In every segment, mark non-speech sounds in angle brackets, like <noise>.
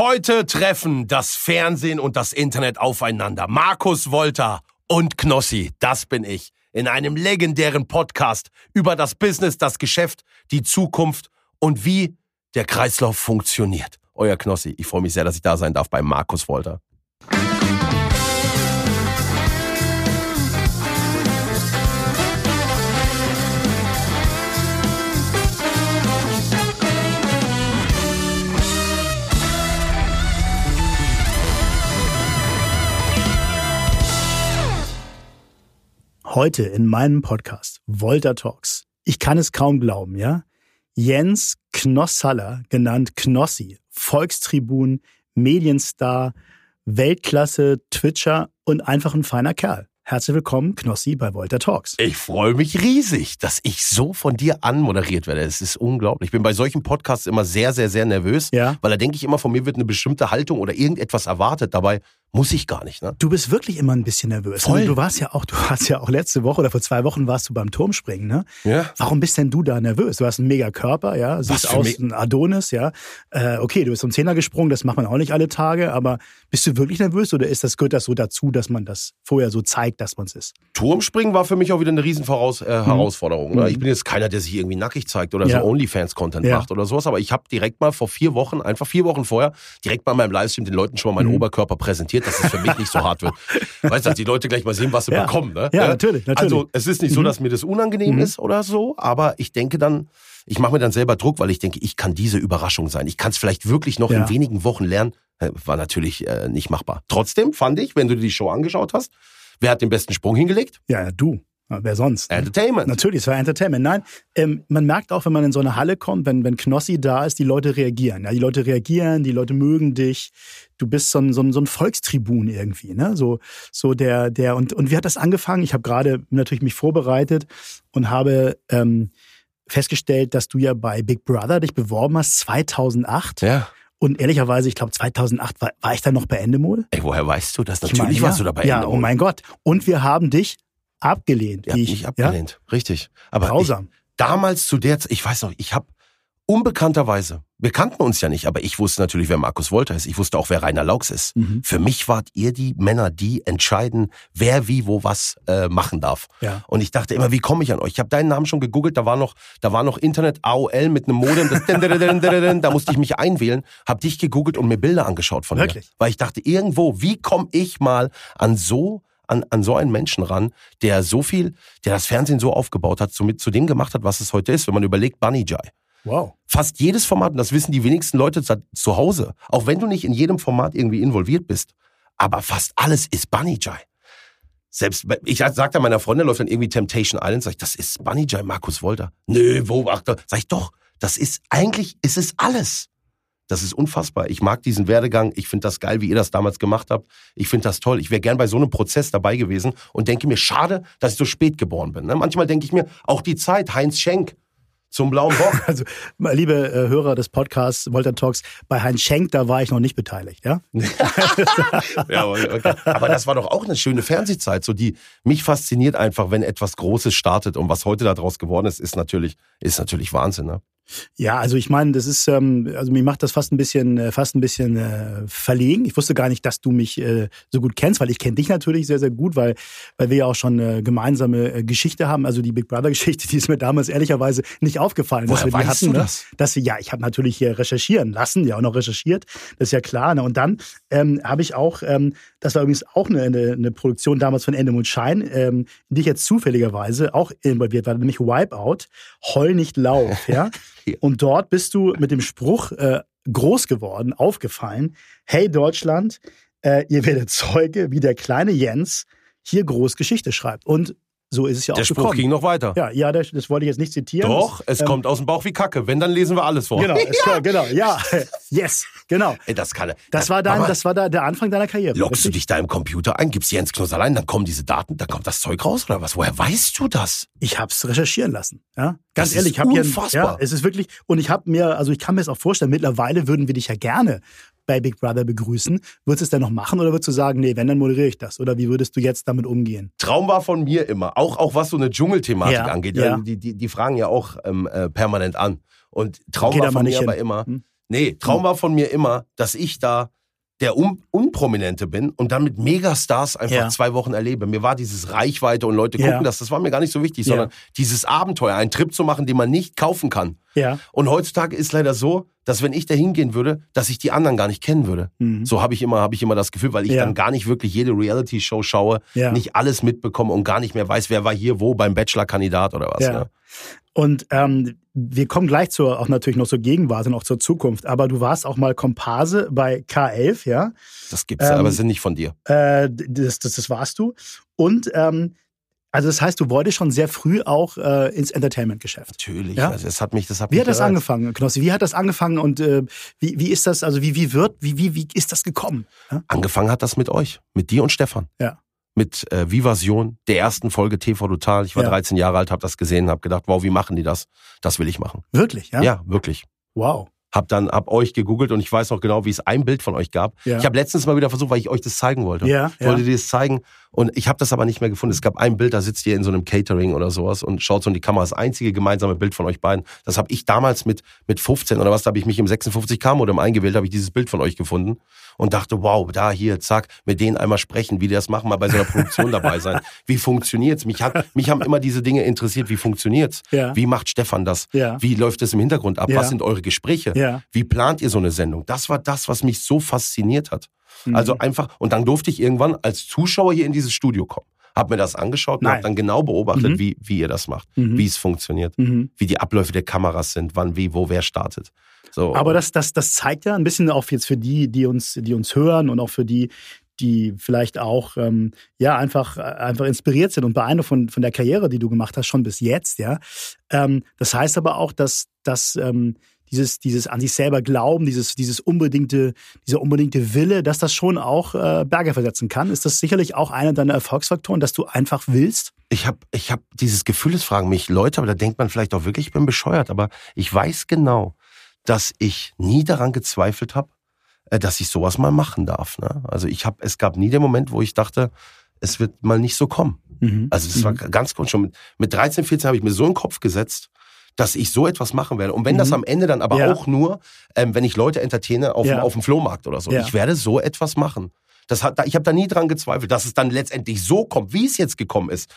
Heute treffen das Fernsehen und das Internet aufeinander. Markus Wolter und Knossi, das bin ich, in einem legendären Podcast über das Business, das Geschäft, die Zukunft und wie der Kreislauf funktioniert. Euer Knossi, ich freue mich sehr, dass ich da sein darf bei Markus Wolter. Heute in meinem Podcast Volta Talks. Ich kann es kaum glauben, ja? Jens Knosshaller, genannt Knossi, Volkstribun, Medienstar, Weltklasse, Twitcher und einfach ein feiner Kerl. Herzlich willkommen, Knossi, bei Volta Talks. Ich freue mich riesig, dass ich so von dir anmoderiert werde. Es ist unglaublich. Ich bin bei solchen Podcasts immer sehr, sehr, sehr nervös, Ja. weil da denke ich immer, von mir wird eine bestimmte Haltung oder irgendetwas erwartet. Dabei muss ich gar nicht. Ne? Du bist wirklich immer ein bisschen nervös. Voll. ne? Du warst ja auch, du warst ja auch letzte Woche oder vor zwei Wochen warst du beim Turmspringen, ne? Ja. Warum bist denn du da nervös? Du hast einen mega Körper, ja, siehst aus mich- ein Adonis, ja. Äh, okay, du bist um Zehner gesprungen, das macht man auch nicht alle Tage, aber bist du wirklich nervös oder ist das gehört das so dazu, dass man das vorher so zeigt, dass man es ist? Turmspringen war für mich auch wieder eine riesen Voraus äh, Herausforderung. Ne? Mhm. Ich bin jetzt keiner, der sich irgendwie nackig zeigt oder Ja. so OnlyFans-Content Ja. macht oder sowas, aber ich habe direkt mal vor vier Wochen, einfach vier Wochen vorher, direkt mal in meinem Livestream den Leuten schon mal meinen Mhm. Oberkörper präsentiert, dass es für mich nicht so hart wird. <laughs> Weißt du, dass die Leute gleich mal sehen, was sie Ja. bekommen. Ne? Ja, natürlich, natürlich. Also es ist nicht so, Mhm. dass mir das unangenehm Mhm. ist oder so, aber ich denke dann, ich mache mir dann selber Druck, weil ich denke, ich kann diese Überraschung sein. Ich kann es vielleicht wirklich noch Ja. in wenigen Wochen lernen. Äh, War natürlich äh, nicht machbar. Trotzdem fand ich, wenn du dir die Show angeschaut hast, wer hat den besten Sprung hingelegt? Ja, du. Wer sonst? Entertainment. Natürlich, es war Entertainment. Nein, ähm, man merkt auch, wenn man in so eine Halle kommt, wenn, wenn Knossi da ist, die Leute reagieren. Ja, die Leute reagieren, die Leute mögen dich. Du bist so ein, so ein, so ein Volkstribun irgendwie, ne? So, so der, der, und, und wie hat das angefangen? Ich habe gerade natürlich mich vorbereitet und habe ähm, festgestellt, dass du ja bei Big Brother dich beworben hast, 2008. Ja. Und ehrlicherweise, ich glaube, 2008 war, war ich dann noch bei Endemol. Ey, woher weißt du das? Ich Natürlich meine, warst ja. du dabei. Ja, Ende oh mein Gott. Und wir haben dich abgelehnt. Ihr habt ich, mich abgelehnt. Richtig. Aber Ja? Grausam. Ich, damals zu der Zeit, ich weiß noch, ich habe unbekannterweise, wir kannten uns ja nicht, aber ich wusste natürlich, wer Markus Wolter ist. Ich wusste auch, wer Rainer Laux ist. Mhm. Für mich wart ihr die Männer, die entscheiden, wer wie wo was äh, machen darf. Ja. Und ich dachte immer, wie komme ich an euch? Ich habe deinen Namen schon gegoogelt, da war noch, da war noch Internet AOL mit einem Modem, da musste ich mich einwählen, habe dich gegoogelt und mir Bilder angeschaut von Wirklich? dir. Weil ich dachte, irgendwo, wie komme ich mal an so an, an so einen Menschen ran, der so viel, der das Fernsehen so aufgebaut hat, somit zu dem gemacht hat, was es heute ist, wenn man überlegt, Bunny Jai. Wow. Fast jedes Format, und das wissen die wenigsten Leute zu- Hause, auch wenn du nicht in jedem Format irgendwie involviert bist, aber fast alles ist Bunny Jai. Selbst, ich sagte meiner Freundin, läuft dann irgendwie Temptation Island, sag ich, das ist Bunny Jai, Markus Wolter. Nö, wo, ach, da- sag ich, doch, das ist, eigentlich ist es alles. Das ist unfassbar. Ich mag diesen Werdegang. Ich finde das geil, wie ihr das damals gemacht habt. Ich finde das toll. Ich wäre gern bei so einem Prozess dabei gewesen und denke mir, schade, dass ich so spät geboren bin. Ne? Manchmal denke ich mir, auch die Zeit, Heinz Schenk zum blauen Bock. <laughs> Also, liebe äh, Hörer des Podcasts Volta Talks, bei Heinz Schenk, da war ich noch nicht beteiligt, ja? <laughs> Ja, aber, okay. aber das war doch auch eine schöne Fernsehzeit, so die mich fasziniert einfach, wenn etwas Großes startet und was heute daraus geworden ist, ist natürlich ist natürlich Wahnsinn. Ne? Ja, also ich meine, das ist, ähm, also mir macht das fast ein bisschen, äh, fast ein bisschen äh, verlegen. Ich wusste gar nicht, dass du mich äh, so gut kennst, weil ich kenne dich natürlich sehr, sehr gut, weil, weil wir ja auch schon eine gemeinsame äh, Geschichte haben. Also die Big Brother-Geschichte, <laughs> die ist mir damals ehrlicherweise nicht aufgefallen, dass Woher wir die weißt hatten. du ne? das? Dass wir, ja, ich habe natürlich hier recherchieren lassen, ja auch noch recherchiert, das ist ja klar. Ne? Und dann ähm, habe ich auch, ähm, das war übrigens auch eine, eine, eine Produktion damals von Endemund Schein, ähm, in die ich jetzt zufälligerweise auch involviert war, nämlich Wipeout, Heul nicht Lauf, ja. <laughs> Und dort bist du mit dem Spruch äh, groß geworden, aufgefallen, hey Deutschland, äh, ihr werdet Zeuge, wie der kleine Jens hier groß Geschichte schreibt. Und so ist es ja Der auch Spruch gekommen. ging noch weiter. Ja, ja, das, das wollte ich jetzt nicht zitieren. Doch, das, es kommt aus dem Bauch wie Kacke. Wenn, dann lesen wir alles vor. Genau, es <laughs> kommt, genau, ja, <laughs> yes, genau. Ey, das kann er. Das war dein, Mama, das war da, der Anfang deiner Karriere. Loggst du richtig? dich da im Computer ein, gibst Jens Knoss allein, dann kommen diese Daten, dann kommt das Zeug raus oder was? Woher weißt du das? Ich habe es recherchieren lassen. Ja, Das ganz ist ehrlich, ich habe hier, unfassbar. ja, es ist wirklich. Und ich habe mir, also ich kann mir das auch vorstellen. Mittlerweile würden wir dich ja gerne bei Big Brother begrüßen. Würdest du es dann noch machen oder würdest du sagen, nee, wenn dann moderiere ich das? Oder wie würdest du jetzt damit umgehen? Traum war von mir immer, auch, auch was so eine Dschungelthematik Ja, angeht. ja. Die, die, die fragen ja auch ähm, äh, permanent an. Und Traum Geh war von mir aber hin. immer, Hm? Nee, Traum war von mir immer, dass ich da der Un Unprominente bin und dann mit Megastars einfach Ja. zwei Wochen erlebe. Mir war dieses Reichweite und Leute gucken Ja. das, das war mir gar nicht so wichtig, Ja. sondern dieses Abenteuer, einen Trip zu machen, den man nicht kaufen kann. Ja. Und heutzutage ist leider so, dass wenn ich da hingehen würde, dass ich die anderen gar nicht kennen würde. Mhm. So habe ich immer, habe ich immer das Gefühl, weil ich dann gar nicht wirklich jede Reality-Show schaue, nicht alles mitbekomme und gar nicht mehr weiß, wer war hier wo beim Bachelor-Kandidat oder was. Ja. Ja. Und ähm, wir kommen gleich zur, auch natürlich noch zur Gegenwart und auch zur Zukunft. Aber du warst auch mal Komparse bei K11, ja? Das gibt's, Ähm, aber es sind nicht von dir. Äh, das, das, das warst du. Und ähm, also das heißt, du wolltest schon sehr früh auch äh, ins Entertainment-Geschäft. Natürlich. Ja? Also es hat mich, das hat Wie mich hat das gereizt. angefangen, Knossi? Wie hat das angefangen und äh, wie, wie ist das, also wie, wie wird, wie, wie, wie ist das gekommen? Ja? Angefangen hat das mit euch, mit dir und Stefan. Ja. Mit äh, Vivasion, der ersten Folge TV Total. Ich war Ja. 13 Jahre alt, habe das gesehen, habe gedacht, wow, wie machen die das? Das will ich machen. Wirklich, ja? Ja, wirklich. Wow. Hab dann hab euch gegoogelt und ich weiß noch genau, wie es ein Bild von euch gab. Ja. Ich habe letztens mal wieder versucht, weil ich euch das zeigen wollte. Ja, Ich wollte dir das zeigen und ich habe das aber nicht mehr gefunden. Es gab ein Bild, da sitzt ihr in so einem Catering oder sowas und schaut so in die Kamera. Das einzige gemeinsame Bild von euch beiden. Das habe ich damals mit mit 15 oder was, da habe ich mich im 56K Modem eingewählt, habe ich dieses Bild von euch gefunden und dachte, wow, da hier, zack, mit denen einmal sprechen, wie die das machen, mal bei so einer Produktion <laughs> dabei sein. Wie funktioniert's? Mich hat mich haben immer diese Dinge interessiert, wie funktioniert's? Ja. Wie macht Stefan das? Ja. Wie läuft es im Hintergrund ab? Ja. Was sind eure Gespräche? Ja. Wie plant ihr so eine Sendung? Das war das, was mich so fasziniert hat. Mhm. Also einfach, und dann durfte ich irgendwann als Zuschauer hier in dieses Studio kommen. Hab mir das angeschaut und hab dann genau beobachtet, Mhm. wie, wie ihr das macht, Mhm. wie es funktioniert, Mhm. wie die Abläufe der Kameras sind, wann, wie, wo, wer startet. So. Aber das, das, das zeigt ja ein bisschen auch jetzt für die, die uns, die uns hören und auch für die, die vielleicht auch ähm, ja einfach äh, einfach inspiriert sind und beeindruckt von von der Karriere, die du gemacht hast, schon bis jetzt, ja. Ähm, das heißt aber auch, dass dass ähm, dieses dieses an sich selber Glauben, dieses dieses unbedingte dieser unbedingte Wille, dass das schon auch äh, Berge versetzen kann. Ist das sicherlich auch einer deiner Erfolgsfaktoren, dass du einfach willst? ich habe ich hab dieses Gefühl, es fragen mich Leute, aber da denkt man vielleicht auch wirklich, ich bin bescheuert, aber ich weiß genau, dass ich nie daran gezweifelt habe, dass ich sowas mal machen darf. Ne? Also ich habe, es gab nie den Moment, wo ich dachte, es wird mal nicht so kommen. Mhm. Also das war ganz gut. Schon mit, mit 13, 14 habe ich mir so in den Kopf gesetzt, dass ich so etwas machen werde. Und wenn das Mhm. am Ende dann aber Ja. auch nur, ähm, wenn ich Leute entertaine auf, Ja. dem, auf dem Flohmarkt oder so, ich werde so etwas machen. Das hat, ich habe da nie dran gezweifelt, dass es dann letztendlich so kommt, wie es jetzt gekommen ist.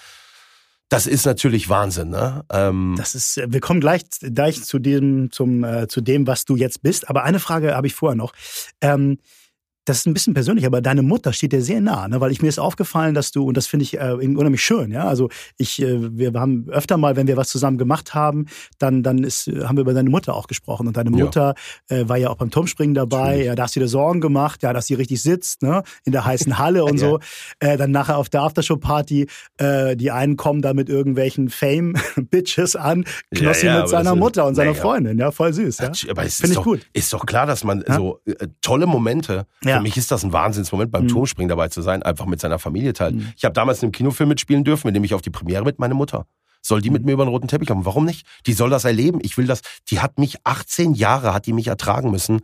Das ist natürlich Wahnsinn, ne? Ähm, Das ist, äh, wir kommen gleich, gleich zu dem, zum, äh, zu dem, was du jetzt bist. Aber eine Frage habe ich vorher noch. Ähm, das ist ein bisschen persönlich, aber deine Mutter steht dir sehr nah, ne? weil ich mir ist aufgefallen, dass du, und das finde ich äh, unheimlich schön, ja. Also ich, äh, wir haben öfter mal, wenn wir was zusammen gemacht haben, dann, dann ist, haben wir über deine Mutter auch gesprochen. Und deine Ja. Mutter äh, war ja auch beim Turmspringen dabei, Natürlich. ja, da hast du dir Sorgen gemacht, ja, dass sie richtig sitzt, ne, in der heißen Halle und <laughs> Ja. so. Äh, dann nachher auf der Aftershow-Party, äh, die einen kommen da mit irgendwelchen Fame-Bitches an, Knossi Ja, ja, mit seiner Mutter und seiner. Freundin, ja, voll süß, ja. Aber Finde ich gut. ist doch klar, dass man Ja. so äh, tolle Momente, Ja. Für mich ist das ein Wahnsinnsmoment, beim Mhm. Turmspringen dabei zu sein, einfach mit seiner Familie teilen. Mhm. Ich habe damals in einem Kinofilm mitspielen dürfen, mit dem ich auf die Premiere mit meiner Mutter. Soll die Mhm. mit mir über den roten Teppich kommen? Warum nicht? Die soll das erleben. Ich will das. Die hat mich 18 Jahre hat die mich ertragen müssen.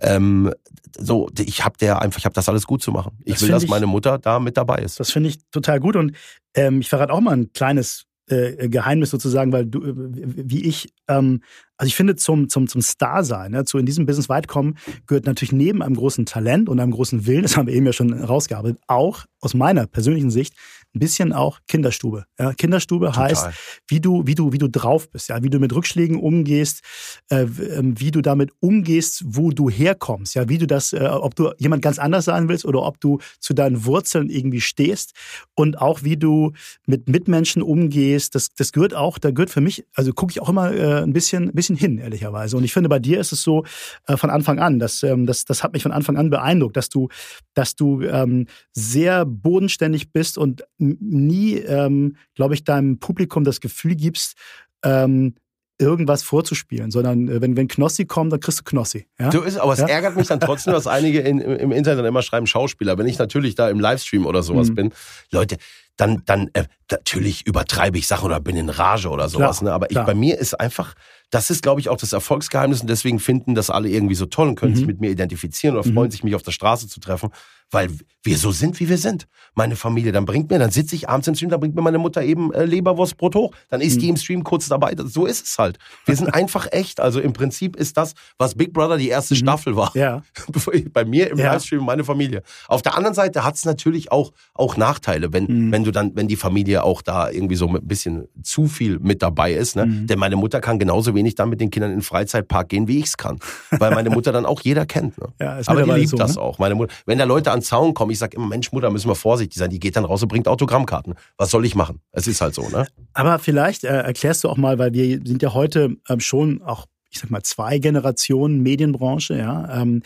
Ähm, so, ich habe der einfach, ich habe das alles gut zu machen. Ich Das will, dass ich- meine Mutter da mit dabei ist. Das finde ich total gut und ähm, ich verrate auch mal ein kleines äh, Geheimnis sozusagen, weil du, äh, wie ich, ähm, also ich finde zum, zum, zum Star sein, ne, zu in diesem Business weit kommen, gehört natürlich neben einem großen Talent und einem großen Willen, das haben wir eben ja schon rausgearbeitet, auch aus meiner persönlichen Sicht ein bisschen auch Kinderstube. Ja, Kinderstube Total. heißt, wie du, wie du, wie du drauf bist, ja, wie du mit Rückschlägen umgehst, äh, ähm, wie du damit umgehst, wo du herkommst, ja, wie du das, äh, ob du jemand ganz anders sein willst oder ob du zu deinen Wurzeln irgendwie stehst und auch wie du mit Mitmenschen umgehst, das, das gehört auch, da gehört für mich, also gucke ich auch immer äh, ein bisschen, ein bisschen hin, ehrlicherweise. Und ich finde, bei dir ist es so äh, von Anfang an, das, ähm, das, das hat mich von Anfang an beeindruckt, dass du, dass du ähm, sehr bodenständig bist und nie, ähm, glaube ich, deinem Publikum das Gefühl gibst, ähm, irgendwas vorzuspielen, sondern äh, wenn, wenn Knossi kommt, dann kriegst du Knossi. Ja? So ist, aber es Ja. ärgert mich dann trotzdem, dass einige in, im Internet immer schreiben Schauspieler. Wenn ich natürlich da im Livestream oder sowas Mhm. bin, Leute, dann, dann äh, natürlich übertreibe ich Sachen oder bin in Rage oder sowas. Klar, ne? Aber ich, klar. bei mir ist einfach das ist, glaube ich, auch das Erfolgsgeheimnis und deswegen finden das alle irgendwie so toll und können Mhm. sich mit mir identifizieren oder Mhm. freuen sich, mich auf der Straße zu treffen, weil wir so sind, wie wir sind. Meine Familie, dann bringt mir, dann sitze ich abends im Stream, dann bringt mir meine Mutter eben äh, Leberwurstbrot hoch, dann ist Mhm. die im Stream kurz dabei. Das- So ist es halt. Wir sind <laughs> einfach echt. Also im Prinzip ist das, was Big Brother die erste Mhm. Staffel war. Ja. <laughs> Bei mir im Ja. Livestream meine Familie. Auf der anderen Seite hat es natürlich auch, auch Nachteile, wenn, Mhm. wenn du dann, wenn die Familie auch da irgendwie so ein bisschen zu viel mit dabei ist. Ne? Mhm. Denn meine Mutter kann genauso wenig dann mit den Kindern in den Freizeitpark gehen, wie ich es kann. Weil meine Mutter dann auch jeder kennt. Ne? Ja, ist Aber die liebt so, das ne? auch. Meine Mutter, wenn da Leute an den Zaun kommen, ich sage immer, Mensch, Mutter, müssen wir vorsichtig sein. Die geht dann raus und bringt Autogrammkarten. Was soll ich machen? Es ist halt so, ne? Aber vielleicht äh, erklärst du auch mal, weil wir sind ja heute ähm, schon auch, ich sag mal, zwei Generationen Medienbranche, ja. Ähm,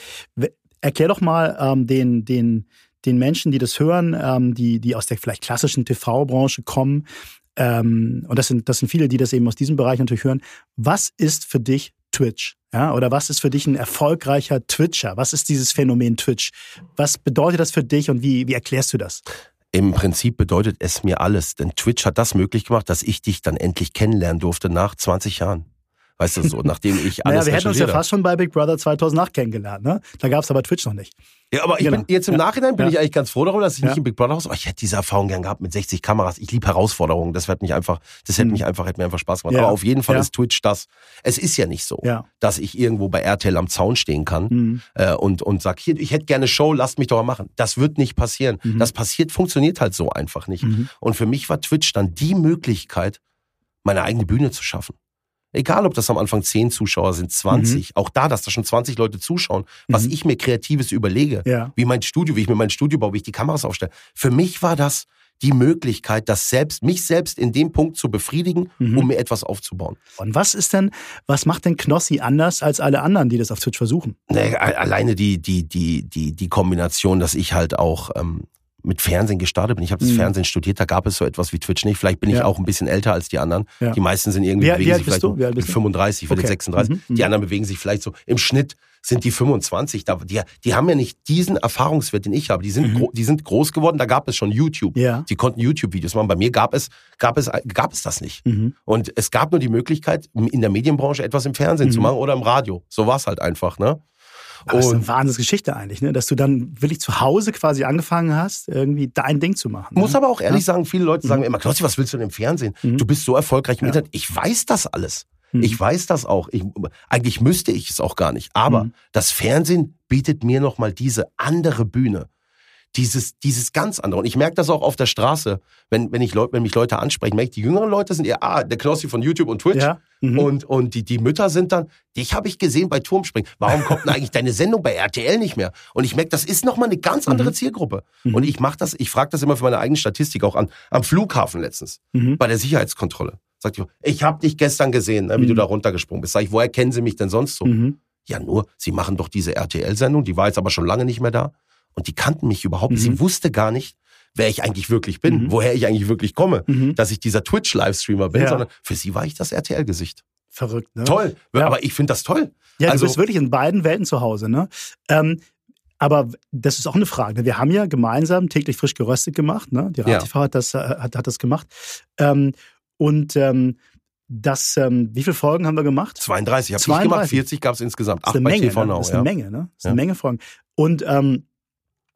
erklär doch mal ähm, den, den, den Menschen, die das hören, ähm, die, die aus der vielleicht klassischen TV-Branche kommen, ähm, und das sind, das sind viele, die das eben aus diesem Bereich natürlich hören. Was ist für dich Twitch? Ja, oder was ist für dich ein erfolgreicher Twitcher? Was ist dieses Phänomen Twitch? Was bedeutet das für dich und wie, wie erklärst du das? Im Prinzip bedeutet es mir alles, denn Twitch hat das möglich gemacht, dass ich dich dann endlich kennenlernen durfte nach 20 Jahren. Weißt du so, nachdem ich alles Naja, wir hätten uns ja fast schon bei Big Brother 2008 kennengelernt, ne? Da gab es aber Twitch noch nicht. Ja, aber ich Genau. bin jetzt im. Nachhinein bin Ja. ich eigentlich ganz froh darüber, dass ich Ja. nicht im Big Brother Haus, aber ich hätte diese Erfahrung gern gehabt mit 60 Kameras. Ich liebe Herausforderungen. Das hätte mich einfach, das hätte Mhm. mich einfach, hätte mir einfach Spaß gemacht. Ja. Aber auf jeden Fall ist Twitch das. Es ist ja nicht so, dass ich irgendwo bei RTL am Zaun stehen kann Mhm. äh, und und sag hier, ich hätte gerne Show, lasst mich doch mal machen. Das wird nicht passieren. Mhm. Das passiert, funktioniert halt so einfach nicht. Mhm. Und für mich war Twitch dann die Möglichkeit, meine eigene Bühne zu schaffen. Egal, ob das am Anfang 10 Zuschauer sind, 20, auch da, dass da schon 20 Leute zuschauen, was Mhm. ich mir Kreatives überlege, Ja. wie mein Studio, wie ich mir mein Studio baue, wie ich die Kameras aufstelle. Für mich war das die Möglichkeit, das selbst, mich selbst in dem Punkt zu befriedigen, Mhm. um mir etwas aufzubauen. Und was ist denn, was macht denn Knossi anders als alle anderen, die das auf Twitch versuchen? Nee, alleine die, die, die, die, die Kombination, dass ich halt auch ähm, mit Fernsehen gestartet bin. Ich habe das Mhm. Fernsehen studiert, da gab es so etwas wie Twitch nicht. Vielleicht bin ich Ja. auch ein bisschen älter als die anderen. Ja. Die meisten sind irgendwie Wie- bewegen wie sich vielleicht du? Wie alt bist mit du? 35, ich werde Okay. 36. Mhm, mhm. Die anderen bewegen sich vielleicht so im Schnitt sind die 25. Da, die, die haben ja nicht diesen Erfahrungswert, den ich habe. Die sind, Mhm. die sind groß geworden, da gab es schon YouTube. Ja. Die konnten YouTube-Videos machen. Bei mir gab es, gab es, gab es das nicht. Mhm. Und es gab nur die Möglichkeit, in der Medienbranche etwas im Fernsehen zu Mhm. machen oder im Radio. So war es halt einfach, ne? Aber das ist Und- eine Wahnsinnsgeschichte eigentlich, ne? Dass du dann wirklich zu Hause quasi angefangen hast, irgendwie dein Ding zu machen. Muss ne? aber auch ehrlich sagen, viele Leute sagen Mhm. mir immer, Klossi, was willst du denn im Fernsehen? Mhm. Du bist so erfolgreich im Ja. Internet. Ich weiß das alles. Mhm. Ich weiß das auch. Ich, eigentlich müsste ich es auch gar nicht. Aber Mhm. das Fernsehen bietet mir nochmal diese andere Bühne. Dieses, dieses ganz andere. Und ich merke das auch auf der Straße, wenn, wenn, ich Leute, wenn mich Leute ansprechen. Merke ich, die jüngeren Leute sind eher, ah, der Knossi von YouTube und Twitch. Ja. Mhm. Und, und die, die Mütter sind dann, dich habe ich gesehen bei Turmspringen. Warum kommt denn eigentlich deine Sendung bei RTL nicht mehr? Und ich merke, das ist nochmal eine ganz andere Mhm. Zielgruppe. Mhm. Und ich mache das, ich frage das immer für meine eigene Statistik auch an, am Flughafen letztens, Mhm. bei der Sicherheitskontrolle. Sagt die, ich habe dich gestern gesehen, ne, wie Mhm. du da runtergesprungen bist. Sag ich, woher kennen Sie mich denn sonst so? Mhm. Ja, nur, Sie machen doch diese RTL-Sendung, die war jetzt aber schon lange nicht mehr da. Und die kannten mich überhaupt. Mhm. Sie wusste gar nicht, wer ich eigentlich wirklich bin, Mhm. woher ich eigentlich wirklich komme. Mhm. Dass ich dieser Twitch-Livestreamer bin, Ja. sondern für sie war ich das RTL-Gesicht. Verrückt, ne? Toll. Ja. Aber ich finde das toll. Ja, Also- du bist wirklich in beiden Welten zu Hause, ne? Ähm, aber das ist auch eine Frage. Wir haben ja gemeinsam täglich frisch geröstet gemacht, ne? Die Ja. RATV hat das, äh, hat, hat das gemacht. Ähm, und ähm, das, ähm, wie viele Folgen haben wir gemacht? 32. Habe ich 32. gemacht, 40 gab es insgesamt. Das Acht ist eine bei Menge, ne? Das ist ja. eine Menge, ne? Das ist eine Ja. Menge Folgen. Und ähm,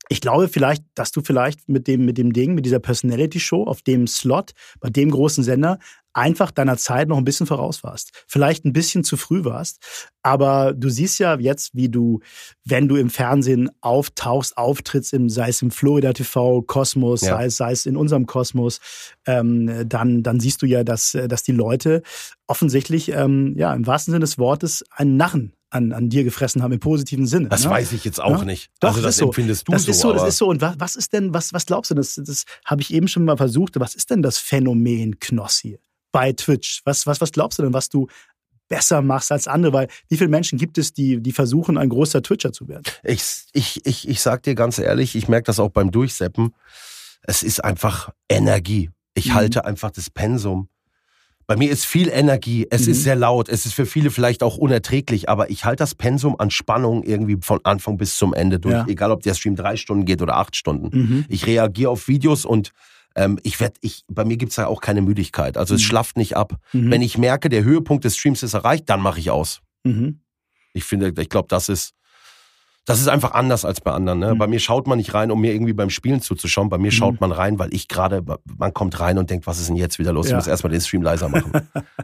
ich glaube vielleicht, dass du vielleicht mit dem, mit dem Ding, mit dieser Personality-Show auf dem Slot, bei dem großen Sender, einfach deiner Zeit noch ein bisschen voraus warst. Vielleicht ein bisschen zu früh warst. Aber du siehst ja jetzt, wie du, wenn du im Fernsehen auftauchst, auftrittst, im, sei es im Florida TV, Kosmos, Ja. sei, es, sei es in unserem Kosmos, ähm, dann, dann siehst du ja, dass, dass die Leute offensichtlich, ähm, ja, im wahrsten Sinne des Wortes, einen Narren an, an dir gefressen haben, im positiven Sinne. Das ne? weiß ich jetzt auch Ja. nicht. Doch, also das das, so. empfindest du das so. ist so, das ist so. Und was, was ist denn, was, was glaubst du, das, das habe ich eben schon mal versucht, was ist denn das Phänomen Knossi bei Twitch? Was, was, was glaubst du denn, was du besser machst als andere? Weil wie viele Menschen gibt es, die, die versuchen, ein großer Twitcher zu werden? Ich, ich, ich, ich sag dir ganz ehrlich, ich merke das auch beim Durchseppen. Es ist einfach Energie. Ich Mhm. halte einfach das Pensum. Bei mir ist viel Energie. Es Mhm. ist sehr laut. Es ist für viele vielleicht auch unerträglich, aber ich halte das Pensum an Spannung irgendwie von Anfang bis zum Ende durch. Ja. Egal, ob der Stream drei Stunden geht oder acht Stunden. Mhm. Ich reagiere auf Videos und ähm, ich werde, ich, bei mir gibt's ja auch keine Müdigkeit. Also es Mhm. schlafft nicht ab. Mhm. Wenn ich merke, der Höhepunkt des Streams ist erreicht, dann mache ich aus. Mhm. Ich finde, ich glaube, das ist, das ist einfach anders als bei anderen. Ne? Mhm. Bei mir schaut man nicht rein, um mir irgendwie beim Spielen zuzuschauen. Bei mir Mhm. schaut man rein, weil ich gerade, man kommt rein und denkt, was ist denn jetzt wieder los? Ich Ja. muss erstmal den Stream leiser machen.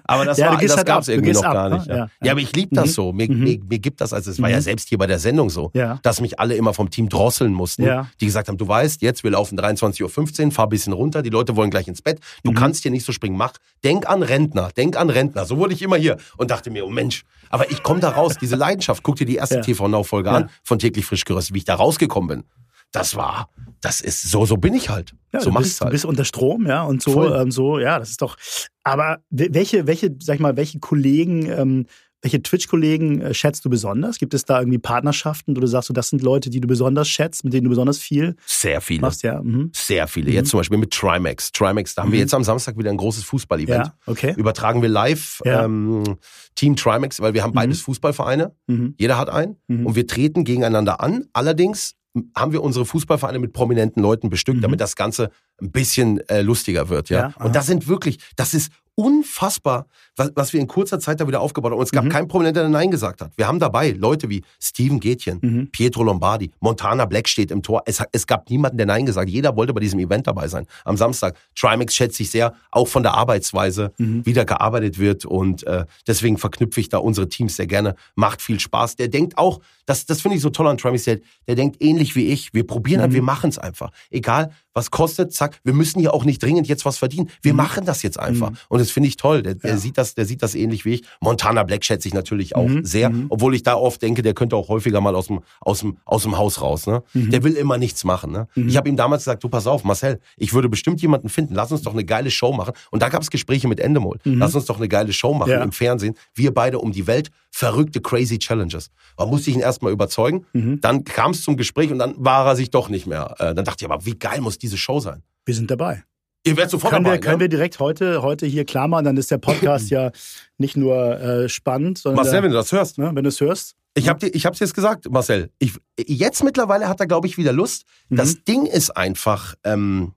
Aber das, <laughs> Ja, war, das halt gab's ab. Du irgendwie noch ab, gar ne? nicht. Ja, Ja. ja. aber ich liebe das Mhm. so. Mir, Mhm. mir, mir gibt das, also es war Mhm. ja selbst hier bei der Sendung so, dass mich alle immer vom Team drosseln mussten. Die gesagt haben, du weißt, jetzt wir laufen 23.15 Uhr, fahr ein bisschen runter, die Leute wollen gleich ins Bett. Du Mhm. kannst hier nicht so springen. Mach, denk an Rentner, denk an Rentner. So wurde ich immer hier und dachte mir, oh Mensch, aber ich komme da raus, diese Leidenschaft. Guck dir die erste. TV-Now-Folge an von täglich frisch geröstet, wie ich da rausgekommen bin. Das war, das ist, so, so bin ich halt. Ja, so du mach bist, ich's du halt. bist unter Strom, ja, und so, ähm, so, ja, das ist doch. Aber we- welche, welche, sag ich mal, welche Kollegen, ähm, welche Twitch-Kollegen äh, schätzt du besonders? Gibt es da irgendwie Partnerschaften, wo du sagst, so, das sind Leute, die du besonders schätzt, mit denen du besonders viel Sehr viele. machst, ja? Mhm. Sehr viele. Mhm. Jetzt zum Beispiel mit Trimax. Trimax, da haben wir Mhm. jetzt am Samstag wieder ein großes Fußball-Event. Ja, okay. Übertragen wir live Ja. ähm, Team Trimax, weil wir haben Mhm. beides Fußballvereine. Mhm. Jeder hat einen. Mhm. Und wir treten gegeneinander an. Allerdings haben wir unsere Fußballvereine mit prominenten Leuten bestückt, damit das Ganze ein bisschen äh, lustiger wird. Ja. Ja, und das sind wirklich, das ist unfassbar, was, was wir in kurzer Zeit da wieder aufgebaut haben. Und es gab Mhm. keinen Prominenten, der Nein gesagt hat. Wir haben dabei Leute wie Steven Gätchen, Mhm. Pietro Lombardi, Montana Black steht im Tor. Es, es gab niemanden, der Nein gesagt hat. Jeder wollte bei diesem Event dabei sein. Am Samstag. Trimax schätze ich sehr, auch von der Arbeitsweise, Mhm. wie da gearbeitet wird. Und äh, deswegen verknüpfe ich da unsere Teams sehr gerne. Macht viel Spaß. Der denkt auch, das, das finde ich so toll an Trimax, der, der denkt ähnlich wie ich. Wir probieren, Mhm. wir machen es einfach. Egal, was kostet, zack. Wir müssen hier auch nicht dringend jetzt was verdienen. Wir machen das jetzt einfach. Mhm. Und das finde ich toll. Der, der Ja. sieht das, der sieht das ähnlich wie ich. Montana Black schätze ich natürlich auch Mhm. sehr, Mhm. obwohl ich da oft denke, der könnte auch häufiger mal aus dem, aus dem, aus dem Haus raus. Ne? Mhm. Der will immer nichts machen. Ne? Mhm. Ich habe ihm damals gesagt, du pass auf, Marcel, ich würde bestimmt jemanden finden. Lass uns doch eine geile Show machen. Und da gab es Gespräche mit Endemol. Mhm. Lass uns doch eine geile Show machen Ja. im Fernsehen. Wir beide um die Welt. Verrückte, crazy Challenges. Da musste ich ihn erstmal überzeugen. Mhm. Dann kam es zum Gespräch und dann war er sich doch nicht mehr. Äh, Dann dachte ich, aber wie geil muss diese Show sein? Wir sind dabei. Ihr werdet sofort Können, dabei. wir, können ne? wir direkt heute, heute hier klar machen, dann ist der Podcast <clears throat> ja nicht nur äh, spannend, sondern Marcel, wenn du das hörst. ne, wenn du es hörst. Ich habe hab's jetzt gesagt, Marcel. Ich, jetzt mittlerweile hat er, glaube ich, wieder Lust. Mhm. Das Ding ist einfach, ähm,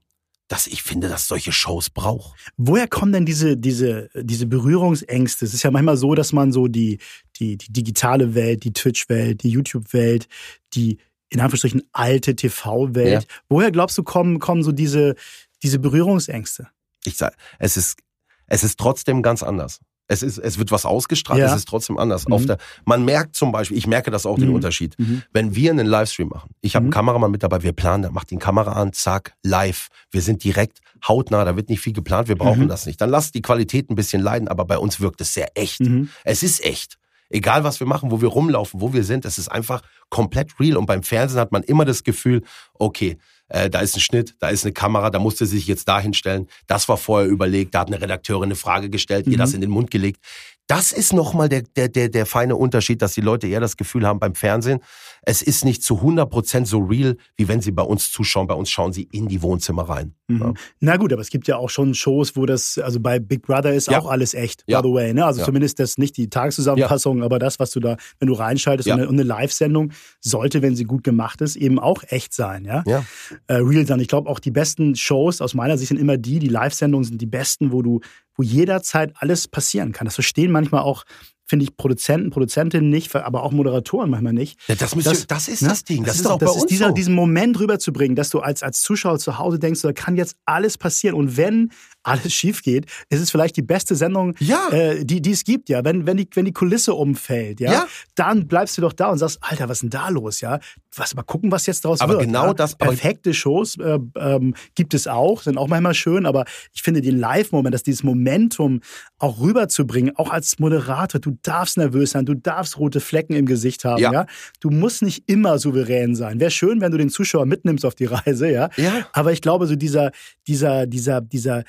dass ich finde, dass solche Shows braucht. Woher kommen denn diese, diese, diese Berührungsängste? Es ist ja manchmal so, dass man so die, die, die digitale Welt, die Twitch-Welt, die YouTube-Welt, die in Anführungsstrichen alte TV-Welt. Woher glaubst du, kommen, kommen so diese, diese Berührungsängste? Ich sag, es ist, es ist trotzdem ganz anders. Es ist, es wird was ausgestrahlt, Ja. es ist trotzdem anders. Mhm. Auf der, man merkt zum Beispiel, ich merke das auch den Mhm. Unterschied. Mhm. Wenn wir einen Livestream machen, ich habe Mhm. einen Kameramann mit dabei, wir planen, der macht die Kamera an, zack, live. Wir sind direkt hautnah, da wird nicht viel geplant, wir brauchen Mhm. das nicht. Dann lasst die Qualität ein bisschen leiden, aber bei uns wirkt es sehr echt. Mhm. Es ist echt. Egal was wir machen, wo wir rumlaufen, wo wir sind, es ist einfach komplett real. Und beim Fernsehen hat man immer das Gefühl, okay, äh, da ist ein Schnitt, da ist eine Kamera, da musste sich jetzt dahin stellen. Das war vorher überlegt, da hat eine Redakteurin eine Frage gestellt, ihr Mhm. das in den Mund gelegt. Das ist nochmal der, der, der, der feine Unterschied, dass die Leute eher das Gefühl haben beim Fernsehen, es ist nicht zu 100% so real, wie wenn sie bei uns zuschauen. Bei uns schauen sie in die Wohnzimmer rein. Mhm. Na gut, aber es gibt ja auch schon Shows, wo das, also bei Big Brother ist Ja. auch alles echt, Ja. by the way. Ne? Also Ja. zumindest das nicht die Tageszusammenfassung, aber das, was du da, wenn du reinschaltest und eine, eine Live-Sendung, sollte, wenn sie gut gemacht ist, eben auch echt sein, ja. Ja. Äh, real sein. Ich glaube auch die besten Shows aus meiner Sicht sind immer die, die Live-Sendungen sind die besten, wo du, wo jederzeit alles passieren kann. Das verstehen manchmal auch, finde ich, Produzenten, Produzentinnen nicht, aber auch Moderatoren manchmal nicht. Ja, das, Das- ihr, das ist Ne? das Ding. Das, ist doch, auch bei das uns ist dieser, so. diesen Moment rüberzubringen, dass du als, als Zuschauer zu Hause denkst, da kann jetzt alles passieren. Und wenn alles schief geht, ist es vielleicht die beste Sendung, Ja. äh, die, die es gibt, ja. Wenn, wenn, die, wenn die Kulisse umfällt, ja, Ja. dann bleibst du doch da und sagst, Alter, was ist denn da los, ja? Was, mal gucken, was jetzt draus Aber wird. genau ja? das- aber- Perfekte Shows äh, ähm, gibt es auch, sind auch manchmal schön, aber ich finde den Live-Moment, dass dieses Momentum auch rüberzubringen, auch als Moderator, du darfst nervös sein, du darfst rote Flecken im Gesicht haben, ja. Ja. Du musst nicht immer souverän sein. Wäre schön, wenn du den Zuschauer mitnimmst auf die Reise, ja. Ja. Aber ich glaube, so dieser, dieser, dieser, dieser,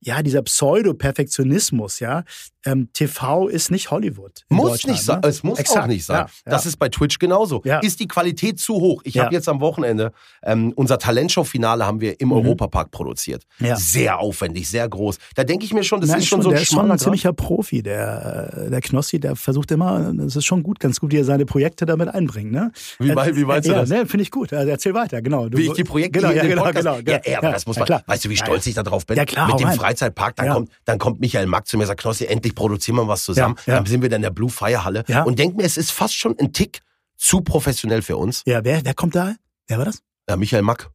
ja, dieser Pseudo-Perfektionismus, ja, ähm, TV ist nicht Hollywood. Muss nicht sein. Ne? Es muss Exakt. auch nicht sein. Ja, ja. Das ist bei Twitch genauso. Ja. Ist die Qualität zu hoch? Ich Ja. habe jetzt am Wochenende ähm, unser Talentshow-Finale haben wir im Europapark produziert. Mhm. Ja. Sehr aufwendig, sehr groß. Da denke ich mir schon, das Nein, ist schon so ein der ist schon ein ziemlicher Profi, der, äh, der Knossi, der versucht immer, das ist schon gut, ganz gut, wie er seine Projekte damit einbringt. Ne? Wie mei- wie meinst du ja, das? Ne, Finde ich gut. Also erzähl weiter, genau. Du, Wie ich die Projekte genau, ja, genau, genau, genau. ja, aber ja, das muss ja, man, weißt du, wie Ja, stolz ja. ich da drauf bin? Ja, klar, Mit dem. Freizeitpark, dann Ja. kommt, dann kommt Michael Mack zu mir und sagt, Knossi, endlich produzieren wir was zusammen. Ja, ja. Dann sind wir dann in der Blue Fire Halle Ja. und denken mir, es ist fast schon ein Tick zu professionell für uns. Ja, wer, wer kommt da? Wer war das? Ja, Michael Mack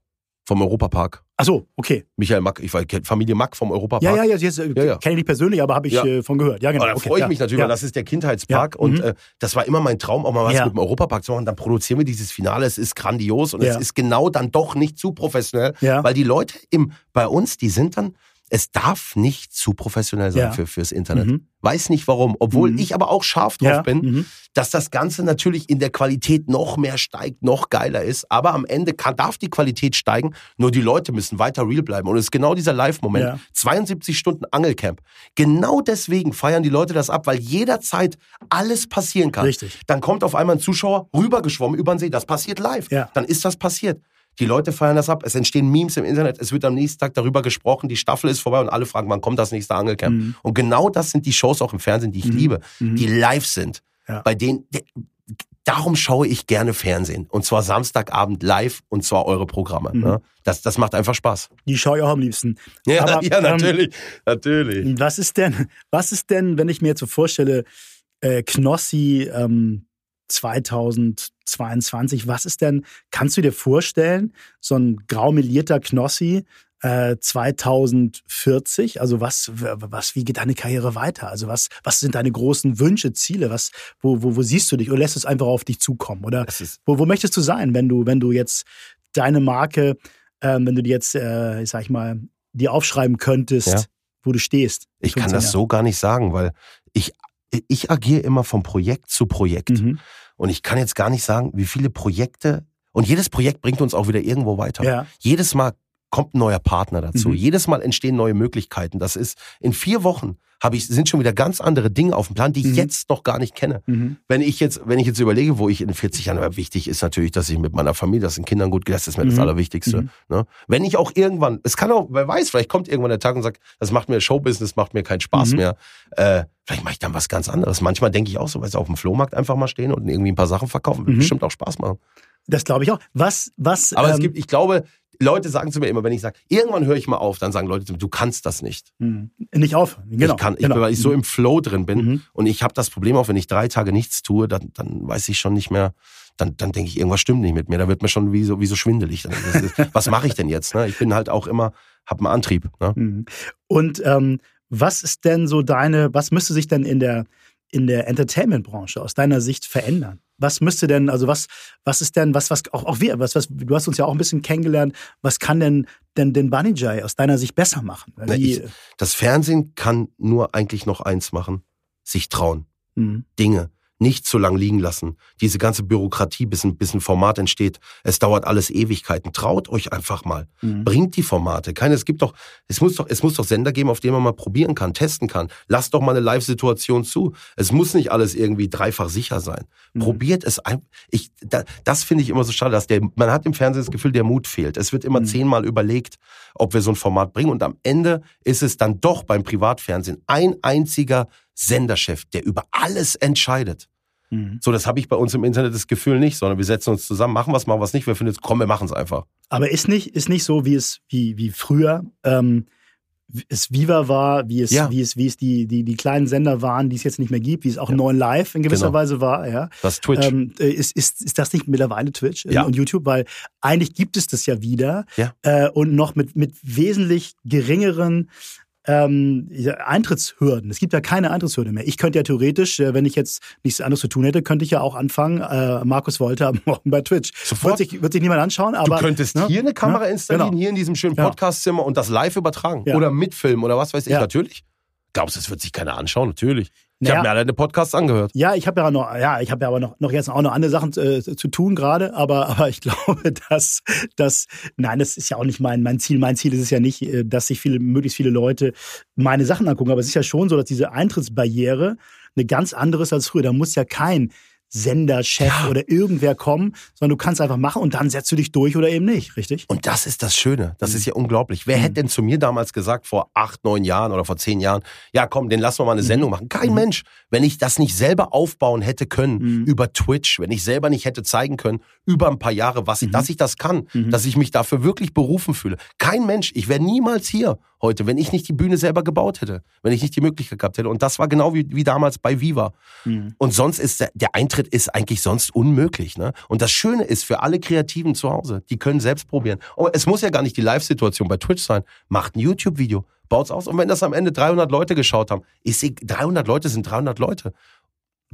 vom Europapark. Ach so, okay. Michael Mack, ich weiß, Familie Mack vom Europapark. Ja, ja, ja, jetzt, äh, Ja, ja. kenne ich nicht persönlich, aber habe ich Ja. äh, von gehört. Ja, genau. Oh, da okay, freue ich mich natürlich, weil das ist der Kindheitspark und mhm. äh, das war immer mein Traum, auch mal was mit dem Europapark zu machen. Dann produzieren wir dieses Finale, es ist grandios und es ist genau dann doch nicht zu professionell, Ja. weil die Leute im, bei uns, die sind dann, es darf nicht zu professionell sein Ja. für, fürs Internet. Mhm. Weiß nicht warum, obwohl Mhm. ich aber auch scharf drauf Ja, bin, mhm. dass das Ganze natürlich in der Qualität noch mehr steigt, noch geiler ist. Aber am Ende kann, darf die Qualität steigen, nur die Leute müssen weiter real bleiben. Und es ist genau dieser Live-Moment. Ja. 72 Stunden Angelcamp. Genau deswegen feiern die Leute das ab, weil jederzeit alles passieren kann. Richtig. Dann kommt auf einmal ein Zuschauer rübergeschwommen über den See. Das passiert live. Ja. Dann ist das passiert. Die Leute feiern das ab. Es entstehen Memes im Internet. Es wird am nächsten Tag darüber gesprochen. Die Staffel ist vorbei und alle fragen, wann kommt das nächste Angelcamp? Mhm. Und genau das sind die Shows auch im Fernsehen, die ich liebe, die live sind. Ja. Bei denen, de- darum schaue ich gerne Fernsehen. Und zwar Samstagabend live und zwar eure Programme. Mhm. Ne? Das, das macht einfach Spaß. Die schaue ich auch am liebsten. <laughs> Ja, Aber, ja ähm, natürlich. natürlich. Was ist denn, was ist denn, wenn ich mir jetzt so vorstelle, äh, Knossi ähm, 2022, was ist denn, kannst du dir vorstellen, so ein graumelierter Knossi äh, 2040, also was, was, wie geht deine Karriere weiter? Also was, was sind deine großen Wünsche, Ziele? Was, wo, wo, wo siehst du dich? Oder lässt es einfach auf dich zukommen? Oder wo, wo möchtest du sein, wenn du, wenn du jetzt deine Marke, ähm, wenn du die jetzt, äh, ich sag ich mal, dir aufschreiben könntest, Ja. wo du stehst? ich kann 15 das so gar nicht sagen, weil ich, ich agiere immer vom Projekt zu Projekt. Mhm. Und ich kann jetzt gar nicht sagen, wie viele Projekte, und jedes Projekt bringt uns auch wieder irgendwo weiter. Ja. Jedes Mal kommt ein neuer Partner dazu. Mhm. Jedes Mal entstehen neue Möglichkeiten. Das ist, in vier Wochen habe ich, sind schon wieder ganz andere Dinge auf dem Plan, die ich Mhm. jetzt noch gar nicht kenne. Mhm. Wenn ich jetzt, wenn ich jetzt überlege, wo ich in 40 Jahren, aber wichtig ist natürlich, dass ich mit meiner Familie, dass den Kindern gut geht, das ist mir das Mhm. Allerwichtigste. Mhm. Ne? Wenn ich auch irgendwann, es kann auch, wer weiß, vielleicht kommt irgendwann der Tag und sagt, das macht mir Showbusiness, macht mir keinen Spaß Mhm. mehr. Äh, vielleicht mache ich dann was ganz anderes. Manchmal denke ich auch so, weil sie auf dem Flohmarkt einfach mal stehen und irgendwie ein paar Sachen verkaufen, wird bestimmt auch Spaß machen. Das glaube ich auch. Was, was, Aber es ähm, gibt, ich glaube, Leute sagen zu mir immer, wenn ich sage, irgendwann höre ich mal auf, dann sagen Leute zu mir, du kannst das nicht. mh, nicht aufhören. Genau. ich kann, ich, genau. weil ich so im Flow drin bin Mhm. und ich habe das Problem auch, wenn ich drei Tage nichts tue, dann, dann weiß ich schon nicht mehr, dann, dann denke ich, irgendwas stimmt nicht mit mir. Da wird mir schon wie so, wie so schwindelig. Ist, was mache ich denn jetzt? Ne? Ich bin halt auch immer, habe einen Antrieb. Ne? Mhm. Und ähm, was ist denn so deine, was müsste sich denn in der, in der Entertainment-Branche aus deiner Sicht verändern? Was müsste denn, also was, was ist denn, was, was, auch, auch wir, was, was, du hast uns ja auch ein bisschen kennengelernt, was kann denn, denn den Bunny Jay aus deiner Sicht besser machen? Na, ich- Das Fernsehen kann nur eigentlich noch eins machen, sich trauen. Mhm. Dinge nicht so lang liegen lassen. Diese ganze Bürokratie, bis ein, bis ein Format entsteht, es dauert alles Ewigkeiten. Traut euch einfach mal. Mhm. Bringt die Formate. Keine, es gibt doch, es muss doch, es muss doch Sender geben, auf denen man mal probieren kann, testen kann. Lasst doch mal eine Live-Situation zu. Es muss nicht alles irgendwie dreifach sicher sein. Mhm. Probiert es ein. Ich, da, das finde ich immer so schade, dass der, man hat im Fernsehen das Gefühl, der Mut fehlt. Es wird immer Mhm. zehnmal überlegt, ob wir so ein Format bringen. Und am Ende ist es dann doch beim Privatfernsehen ein einziger Senderchef, der über alles entscheidet. Mhm. So, das habe ich bei uns im Internet das Gefühl nicht, sondern wir setzen uns zusammen, machen was, machen was nicht. Wir finden jetzt, komm, wir machen es einfach. Aber ist nicht, ist nicht so, wie es, wie, wie früher, ähm, es Viva war, wie es, Ja. wie es, wie es die, die, die kleinen Sender waren, die es jetzt nicht mehr gibt, wie es auch neun Live in gewisser Genau. Weise war, ja. Das Twitch. Ähm, äh, ist, ist, ist das nicht mittlerweile Twitch äh, Ja. und YouTube? Weil eigentlich gibt es das ja wieder Ja. äh, und noch mit, mit wesentlich geringeren ähm, Eintrittshürden. Es gibt ja keine Eintrittshürde mehr. Ich könnte ja theoretisch, äh, wenn ich jetzt nichts anderes zu tun hätte, könnte ich ja auch anfangen, äh, Markus Wolter am Morgen bei Twitch. Sofort. Wird sich, wird sich niemand anschauen, aber. du könntest ne? hier eine Kamera Ja, installieren, genau. hier in diesem schönen. Podcastzimmer und das live übertragen. Oder mitfilmen oder was weiß ich. Ja. Natürlich. Glaubst du, es wird sich keiner anschauen? Natürlich. Ich Naja. habe mir alle Podcasts angehört. Ja, ich habe ja noch, ja, ich habe ja aber noch, noch jetzt auch noch andere Sachen äh, zu tun gerade, aber, <laughs> aber ich glaube, dass, dass, nein, das ist ja auch nicht mein, mein Ziel. Mein Ziel ist es ja nicht, äh, dass sich viele, möglichst viele Leute meine Sachen angucken, aber es ist ja schon so, dass diese Eintrittsbarriere eine ganz andere ist als früher. Da muss ja kein Senderchef Ja. oder irgendwer kommen, sondern du kannst einfach machen und dann setzt du dich durch oder eben nicht, richtig? Und das ist das Schöne. Das Mhm. ist ja unglaublich. Wer hätte denn zu mir damals gesagt, vor acht, neun Jahren oder vor zehn Jahren, ja komm, den lassen wir mal eine Sendung machen. Kein Mhm. Mensch. Wenn ich das nicht selber aufbauen hätte können Mhm. über Twitch, wenn ich selber nicht hätte zeigen können, über ein paar Jahre, was ich, Mhm. dass ich das kann, Mhm. dass ich mich dafür wirklich berufen fühle. Kein Mensch. Ich wäre niemals hier heute, wenn ich nicht die Bühne selber gebaut hätte, wenn ich nicht die Möglichkeit gehabt hätte. Und das war genau wie, wie damals bei Viva. Mhm. Und sonst ist der, der Eintritt ist eigentlich sonst unmöglich. Ne? Und das Schöne ist für alle Kreativen zu Hause, die können selbst probieren. Und es muss ja gar nicht die Live-Situation bei Twitch sein. Macht ein YouTube-Video, baut's aus. Und wenn das am Ende 300 Leute geschaut haben, ist egal, 300 Leute sind 300 Leute.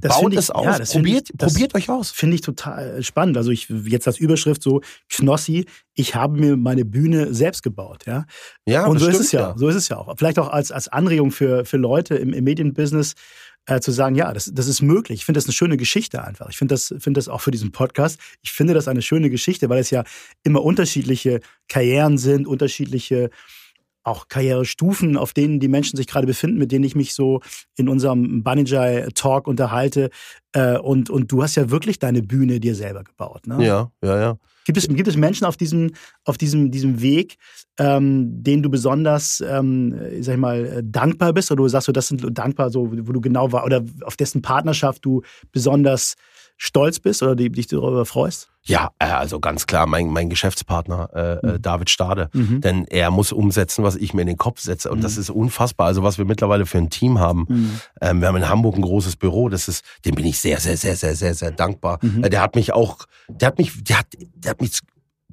Das Baut es aus, ja, probiert, ich- probiert euch aus. Finde ich total spannend. Also ich jetzt als Überschrift so Knossi, ich habe mir meine Bühne selbst gebaut, ja. Ja, und so ist es ja, so ist es ja auch. Vielleicht auch als, als Anregung für, für Leute im, im Medienbusiness äh, zu sagen, ja, das, das ist möglich. Ich finde das eine schöne Geschichte einfach. Ich finde das, finde das auch für diesen Podcast. Ich finde das eine schöne Geschichte, weil es ja immer unterschiedliche Karrieren sind, unterschiedliche auch Karrierestufen, auf denen die Menschen sich gerade befinden, mit denen ich mich so in unserem Banijay Talk unterhalte. Äh, und, und du hast ja wirklich deine Bühne dir selber gebaut. Ne? Ja, ja, ja. Gibt es, gibt es Menschen auf diesem, auf diesem, diesem Weg, ähm, denen du besonders, ähm, sag ich mal, äh, dankbar bist? Oder du sagst, so, das sind dankbar, so, wo du genau war, oder auf dessen Partnerschaft du besonders stolz bist oder die, dich darüber freust? Ja, äh, also ganz klar, mein, mein Geschäftspartner äh, äh, Mhm. David Stade. Mhm. Denn er muss umsetzen, was ich mir in den Kopf setze. Und Mhm. das ist unfassbar. Also was wir mittlerweile für ein Team haben. Mhm. Ähm, wir haben in Hamburg ein großes Büro. Das ist, dem bin ich sehr, sehr, sehr, sehr, sehr, sehr dankbar. Mhm. Äh, Der hat mich auch, der hat mich, der hat, der hat mich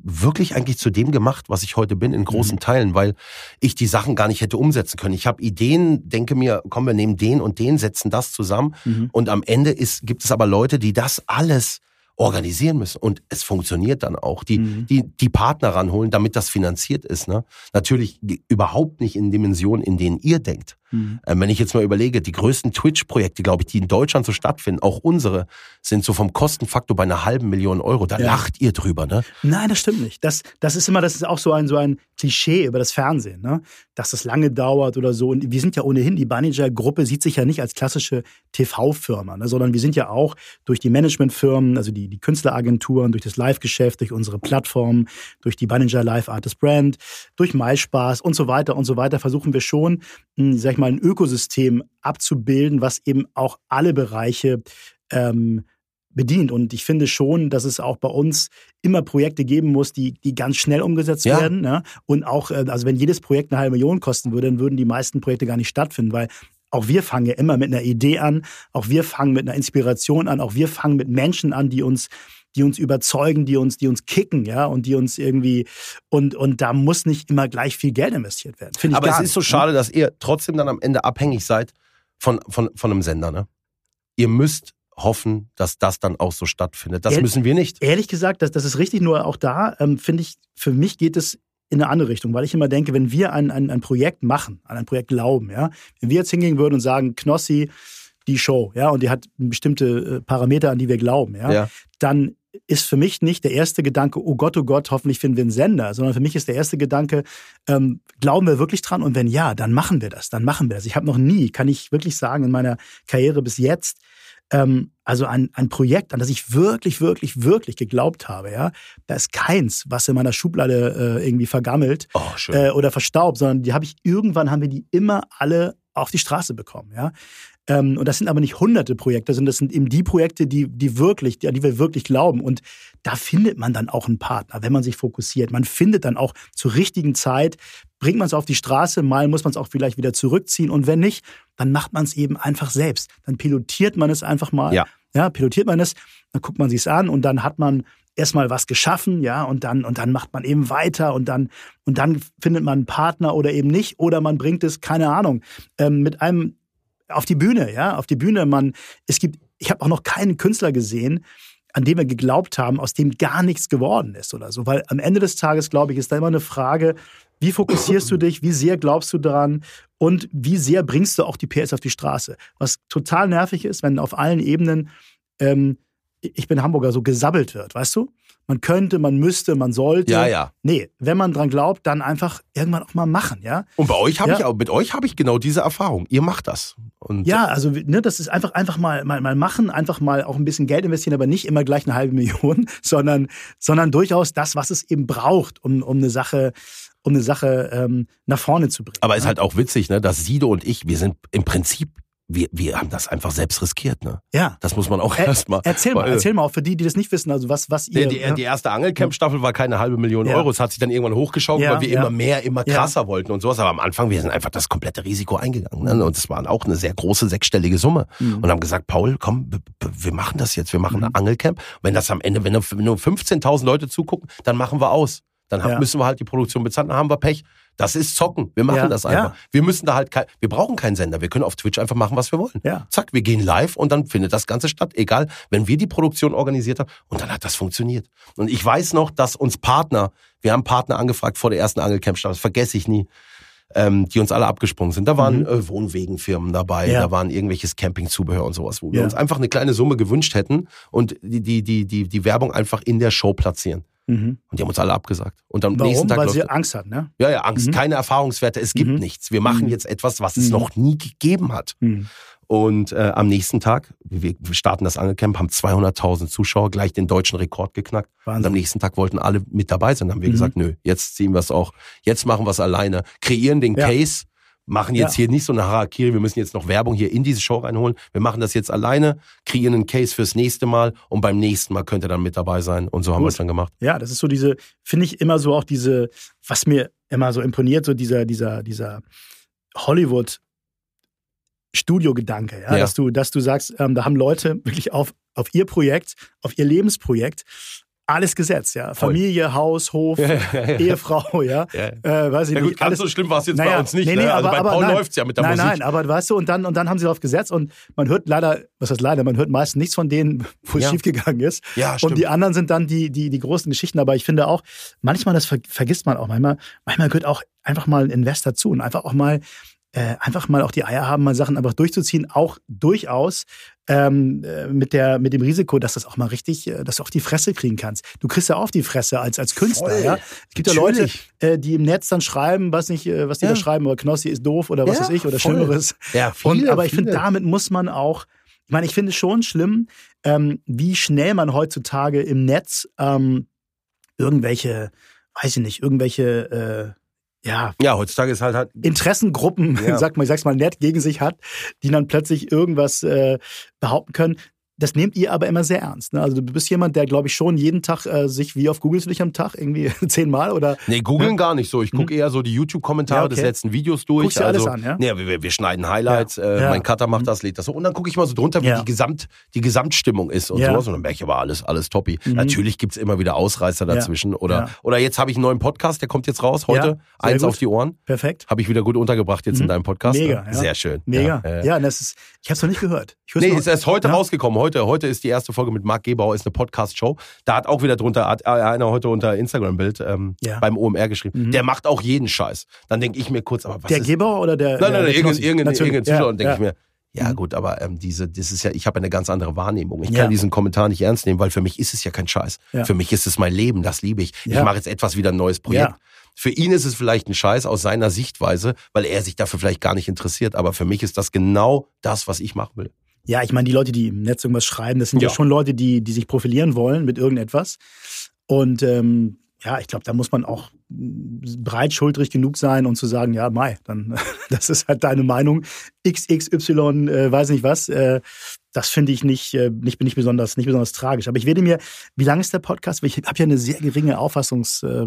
wirklich eigentlich zu dem gemacht, was ich heute bin, in großen Mhm. Teilen, weil ich die Sachen gar nicht hätte umsetzen können. Ich habe Ideen, denke mir, komm, wir nehmen den und den, setzen das zusammen. Mhm. Und am Ende ist, gibt es aber Leute, die das alles organisieren müssen. Und es funktioniert dann auch. Die, Mhm. die, die Partner ranholen, damit das finanziert ist. Ne? Natürlich überhaupt nicht in Dimensionen, in denen ihr denkt. Mhm. Ähm, wenn ich jetzt mal überlege, die größten Twitch-Projekte, glaube ich, die in Deutschland so stattfinden, auch unsere, sind so vom Kostenfaktor bei einer halben Million Euro. Da Ja. lacht ihr drüber, ne? Nein, das stimmt nicht. Das, das ist immer, das ist auch so ein, so ein Klischee über das Fernsehen, ne? dass das lange dauert oder so. Und wir sind ja ohnehin, die Banniger-Gruppe sieht sich ja nicht als klassische TV-Firma, ne? sondern wir sind ja auch durch die Managementfirmen, also die, die Künstleragenturen, durch das Live-Geschäft, durch unsere Plattform, durch die Banniger Live Artist Brand, durch MySpaß und so weiter und so weiter, versuchen wir schon, mh, sag ich mal, ein Ökosystem abzubilden, was eben auch alle Bereiche ähm, bedient. Und ich finde schon, dass es auch bei uns immer Projekte geben muss, die, die ganz schnell umgesetzt Ja. werden. Ne? Und auch, äh, also wenn jedes Projekt eine halbe Million kosten würde, dann würden die meisten Projekte gar nicht stattfinden, weil auch wir fangen ja immer mit einer Idee an, auch wir fangen mit einer Inspiration an, auch wir fangen mit Menschen an, die uns die uns überzeugen, die uns, die uns kicken, ja, und die uns irgendwie, und, und da muss nicht immer gleich viel Geld investiert werden. Finde ich Aber es nicht, ist so ne? schade, dass ihr trotzdem dann am Ende abhängig seid von, von, von einem Sender, ne? Ihr müsst hoffen, dass das dann auch so stattfindet. Das Ja. müssen wir nicht. Ehrlich gesagt, das, das ist richtig, nur auch da ähm, finde ich, für mich geht es in eine andere Richtung, weil ich immer denke, wenn wir ein, ein, ein Projekt machen, an ein Projekt glauben, ja, wenn wir jetzt hingehen würden und sagen, Knossi, die Show, ja, und die hat bestimmte äh, Parameter, an die wir glauben, ja, Ja. dann ist für mich nicht der erste Gedanke, oh Gott, oh Gott, hoffentlich finden wir einen Sender, sondern für mich ist der erste Gedanke, ähm, glauben wir wirklich dran? Und wenn ja, dann machen wir das, dann machen wir das. Ich habe noch nie, kann ich wirklich sagen, in meiner Karriere bis jetzt, ähm, also ein, ein Projekt, an das ich wirklich, wirklich, wirklich geglaubt habe, ja, da ist keins, was in meiner Schublade äh, irgendwie vergammelt Oh, äh, oder verstaubt, sondern die habe ich irgendwann haben wir die immer alle auf die Straße bekommen, ja. Ähm, und das sind aber nicht hunderte Projekte, sondern das sind eben die Projekte, die, die wirklich, an die wir wirklich glauben. Und da findet man dann auch einen Partner, wenn man sich fokussiert. Man findet dann auch zur richtigen Zeit, bringt man es auf die Straße, mal muss man es auch vielleicht wieder zurückziehen. Und wenn nicht, dann macht man es eben einfach selbst. Dann pilotiert man es einfach mal. Ja. ja pilotiert man es, dann guckt man sich es an und dann hat man erstmal was geschaffen, ja, und dann, und dann macht man eben weiter und dann, und dann findet man einen Partner oder eben nicht, oder man bringt es, keine Ahnung, ähm, mit einem auf die Bühne, ja, auf die Bühne. Man, es gibt, ich habe auch noch keinen Künstler gesehen, an dem wir geglaubt haben, aus dem gar nichts geworden ist oder so. Weil am Ende des Tages, glaube ich, ist da immer eine Frage, Wie fokussierst du <clears throat> dich? Wie sehr glaubst du daran? Und wie sehr bringst du auch die PS auf die Straße? Was total nervig ist, wenn auf allen Ebenen, ähm, ich bin Hamburger, so gesabbelt wird, weißt du? Man könnte, man müsste, man sollte. Ja, ja. Nee, wenn man dran glaubt, dann einfach irgendwann auch mal machen, ja? Und bei euch habe Ja. ich auch, mit euch habe ich genau diese Erfahrung. Ihr macht das. Und Ja, also ne, das ist einfach einfach mal, mal mal machen, einfach mal auch ein bisschen Geld investieren, aber nicht immer gleich eine halbe Million, <laughs> sondern sondern durchaus das, was es eben braucht, um um eine Sache um eine Sache ähm, nach vorne zu bringen. Aber ist ne? halt auch witzig, ne, dass Sido und ich, wir sind im Prinzip, wir, wir haben das einfach selbst riskiert, ne? ja. Das muss man auch Er, erstmal. erzähl mal, erzähl mal auch für die, die das nicht wissen, also was was ihr Die, die, die erste Angelcamp-Staffel war keine halbe Million Ja. Euro. Es hat sich dann irgendwann hochgeschaukelt, Ja, weil wir ja. immer mehr, immer krasser wollten und sowas. Aber am Anfang, wir sind einfach das komplette Risiko eingegangen. Ne? Und es war auch eine sehr große sechsstellige Summe. Mhm. Und haben gesagt, Paul, komm, wir machen das jetzt. Wir machen Mhm. ein Angelcamp. Wenn das am Ende, wenn nur, wenn nur 15.000 Leute zugucken, dann machen wir aus. Dann haben, müssen wir halt die Produktion bezahlen, dann haben wir Pech. Das ist Zocken. Wir machen Ja, das einfach. ja. Wir müssen da halt kein, wir brauchen keinen Sender. Wir können auf Twitch einfach machen, was wir wollen. Ja. Zack, wir gehen live und dann findet das Ganze statt. Egal, wenn wir die Produktion organisiert haben. Und dann hat das funktioniert. Und ich weiß noch, dass uns Partner, wir haben Partner angefragt vor der ersten Angelcamp-Stadt, das vergesse ich nie, ähm, die uns alle abgesprungen sind. Da waren äh, Wohnwegenfirmen dabei, Mhm. Ja. da waren irgendwelches Campingzubehör und sowas, wo wir Ja. uns einfach eine kleine Summe gewünscht hätten und die, die, die, die, die Werbung einfach in der Show platzieren. Mhm. Und die haben uns alle abgesagt. Und am Warum? nächsten Tag Weil sie Angst hat, ne? ja, ja, Angst, Mhm. keine Erfahrungswerte, es gibt Mhm. nichts. Wir machen Mhm. jetzt etwas, was es Mhm. noch nie gegeben hat. Mhm. Und äh, am nächsten Tag, wir wir starten das Angelcamp, haben 200.000 Zuschauer, gleich den deutschen Rekord geknackt. Und am Wahnsinn. nächsten Tag wollten alle mit dabei sein. Dann haben wir Mhm. gesagt, nö, jetzt ziehen wir es auch. Jetzt machen wir es alleine. Kreieren den Ja. Case, machen jetzt Ja. hier nicht so eine Harakiri, wir müssen jetzt noch Werbung hier in diese Show reinholen. Wir machen das jetzt alleine, kreieren einen Case fürs nächste Mal und beim nächsten Mal könnt ihr dann mit dabei sein. Und so haben wir es dann gemacht. Ja, das ist so diese, finde ich immer so auch diese, was mir immer so imponiert, so dieser, dieser, dieser Hollywood Studiogedanke, ja, Ja. dass du, dass du sagst, ähm, da haben Leute wirklich auf, auf ihr Projekt, auf ihr Lebensprojekt alles gesetzt, ja. Familie, Haus, Hof, <laughs> Ehefrau, ja. Ja. Äh, weiß ich Ja nicht. gut, ganz alles, so schlimm war es jetzt Naja, bei uns nicht. nee, nee, ne? Also aber- bei Paul nein. läuft's ja mit der nein, Musik. nein, aber weißt du, und dann, und dann haben sie darauf gesetzt und man hört leider, was heißt leider, man hört meist nichts von denen, wo es Ja. schiefgegangen ist. Ja, stimmt. Und die anderen sind dann die, die, die großen Geschichten. Aber ich finde auch, manchmal, das ver vergisst man auch, manchmal, manchmal gehört auch einfach mal ein Invest dazu und einfach auch mal, äh, einfach mal auch die Eier haben, mal Sachen einfach durchzuziehen, auch durchaus ähm, äh, mit, der, mit dem Risiko, dass das auch mal richtig, äh, dass du auf die Fresse kriegen kannst. Du kriegst ja auf die Fresse als, als Künstler, Voll. ja. Es gibt ja Leute, Natürlich. äh, die im Netz dann schreiben, weiß nicht, was die Ja. da schreiben, oder Knossi ist doof oder was Ja, weiß ich, oder voll. Schlimmeres. Ja, <laughs> Und, viele, aber ich finde, damit muss man auch, ich meine, ich finde es schon schlimm, ähm, wie schnell man heutzutage im Netz ähm, irgendwelche, weiß ich nicht, irgendwelche, äh, ja, Ja, heutzutage ist halt halt. Interessengruppen, Ja. <laughs> sag mal, ich sag's mal nett, gegen sich hat, die dann plötzlich irgendwas äh, behaupten können. Das nehmt ihr aber immer sehr ernst. Ne? Also du bist jemand, der, glaube ich, schon jeden Tag äh, sich, wie oft googelst du dich am Tag? Irgendwie <laughs> zehnmal oder Nee, googeln gar nicht so. Ich gucke eher so die YouTube-Kommentare Ja, okay. des letzten Videos durch. Guckst dir alles also, an, ja? Nee, wir, wir schneiden Highlights, Ja. Äh, Ja. mein Cutter macht Mhm. das, lädt das so. Und dann gucke ich mal so drunter, wie die, Gesamt, die Gesamtstimmung ist und sowas. Und dann merke ich aber alles, alles toppi. Mhm. Natürlich gibt's immer wieder Ausreißer dazwischen. Oder, oder jetzt habe ich einen neuen Podcast, der kommt jetzt raus heute. Eins gut. auf die Ohren. perfekt? Habe ich wieder gut untergebracht jetzt in Mhm. deinem Podcast. Mega, ne? ja. Sehr schön. Mega. Ja, äh, das ist, ich habe es noch nicht gehört. Ich Nee, noch- ist erst heute rausgekommen. Heute, heute ist die erste Folge mit Marc Gebauer, ist eine Podcast-Show. Da hat auch wieder drunter, hat einer heute unter Instagram-Bild ähm, Ja. beim OMR geschrieben. Mhm. Der macht auch jeden Scheiß. Dann denke ich mir kurz, aber was Der ist... Gebauer oder der. Nein, nein, nein, irgendein, irgendein, irgendein Zuschauer. Ja, Und denke ja. ich mir, ja Mhm. gut, aber ähm, diese, das ist ja, ich habe eine ganz andere Wahrnehmung. Ich Ja. kann diesen Kommentar nicht ernst nehmen, weil für mich ist es ja kein Scheiß. Ja. Für mich ist es mein Leben, das liebe ich. Ich Ja. mache jetzt etwas wieder ein neues Projekt. Für ihn ist es vielleicht ein Scheiß aus seiner Sichtweise, weil er sich dafür vielleicht gar nicht interessiert. Aber für mich ist das genau das, was ich machen will. Ja, ich meine, die Leute, die im Netz irgendwas schreiben, das sind ja, Ja. schon Leute, die, die sich profilieren wollen mit irgendetwas. Und ähm, ja, ich glaube, da muss man auch breitschultrig genug sein und zu sagen, ja, Mai, dann <laughs> das ist halt deine Meinung. XXY, äh, weiß nicht was. Äh, das finde ich nicht, äh, nicht, nicht, besonders, nicht besonders tragisch. Aber ich werde mir, wie lang ist der Podcast? Ich habe ja eine sehr geringe Auffassungs. Äh,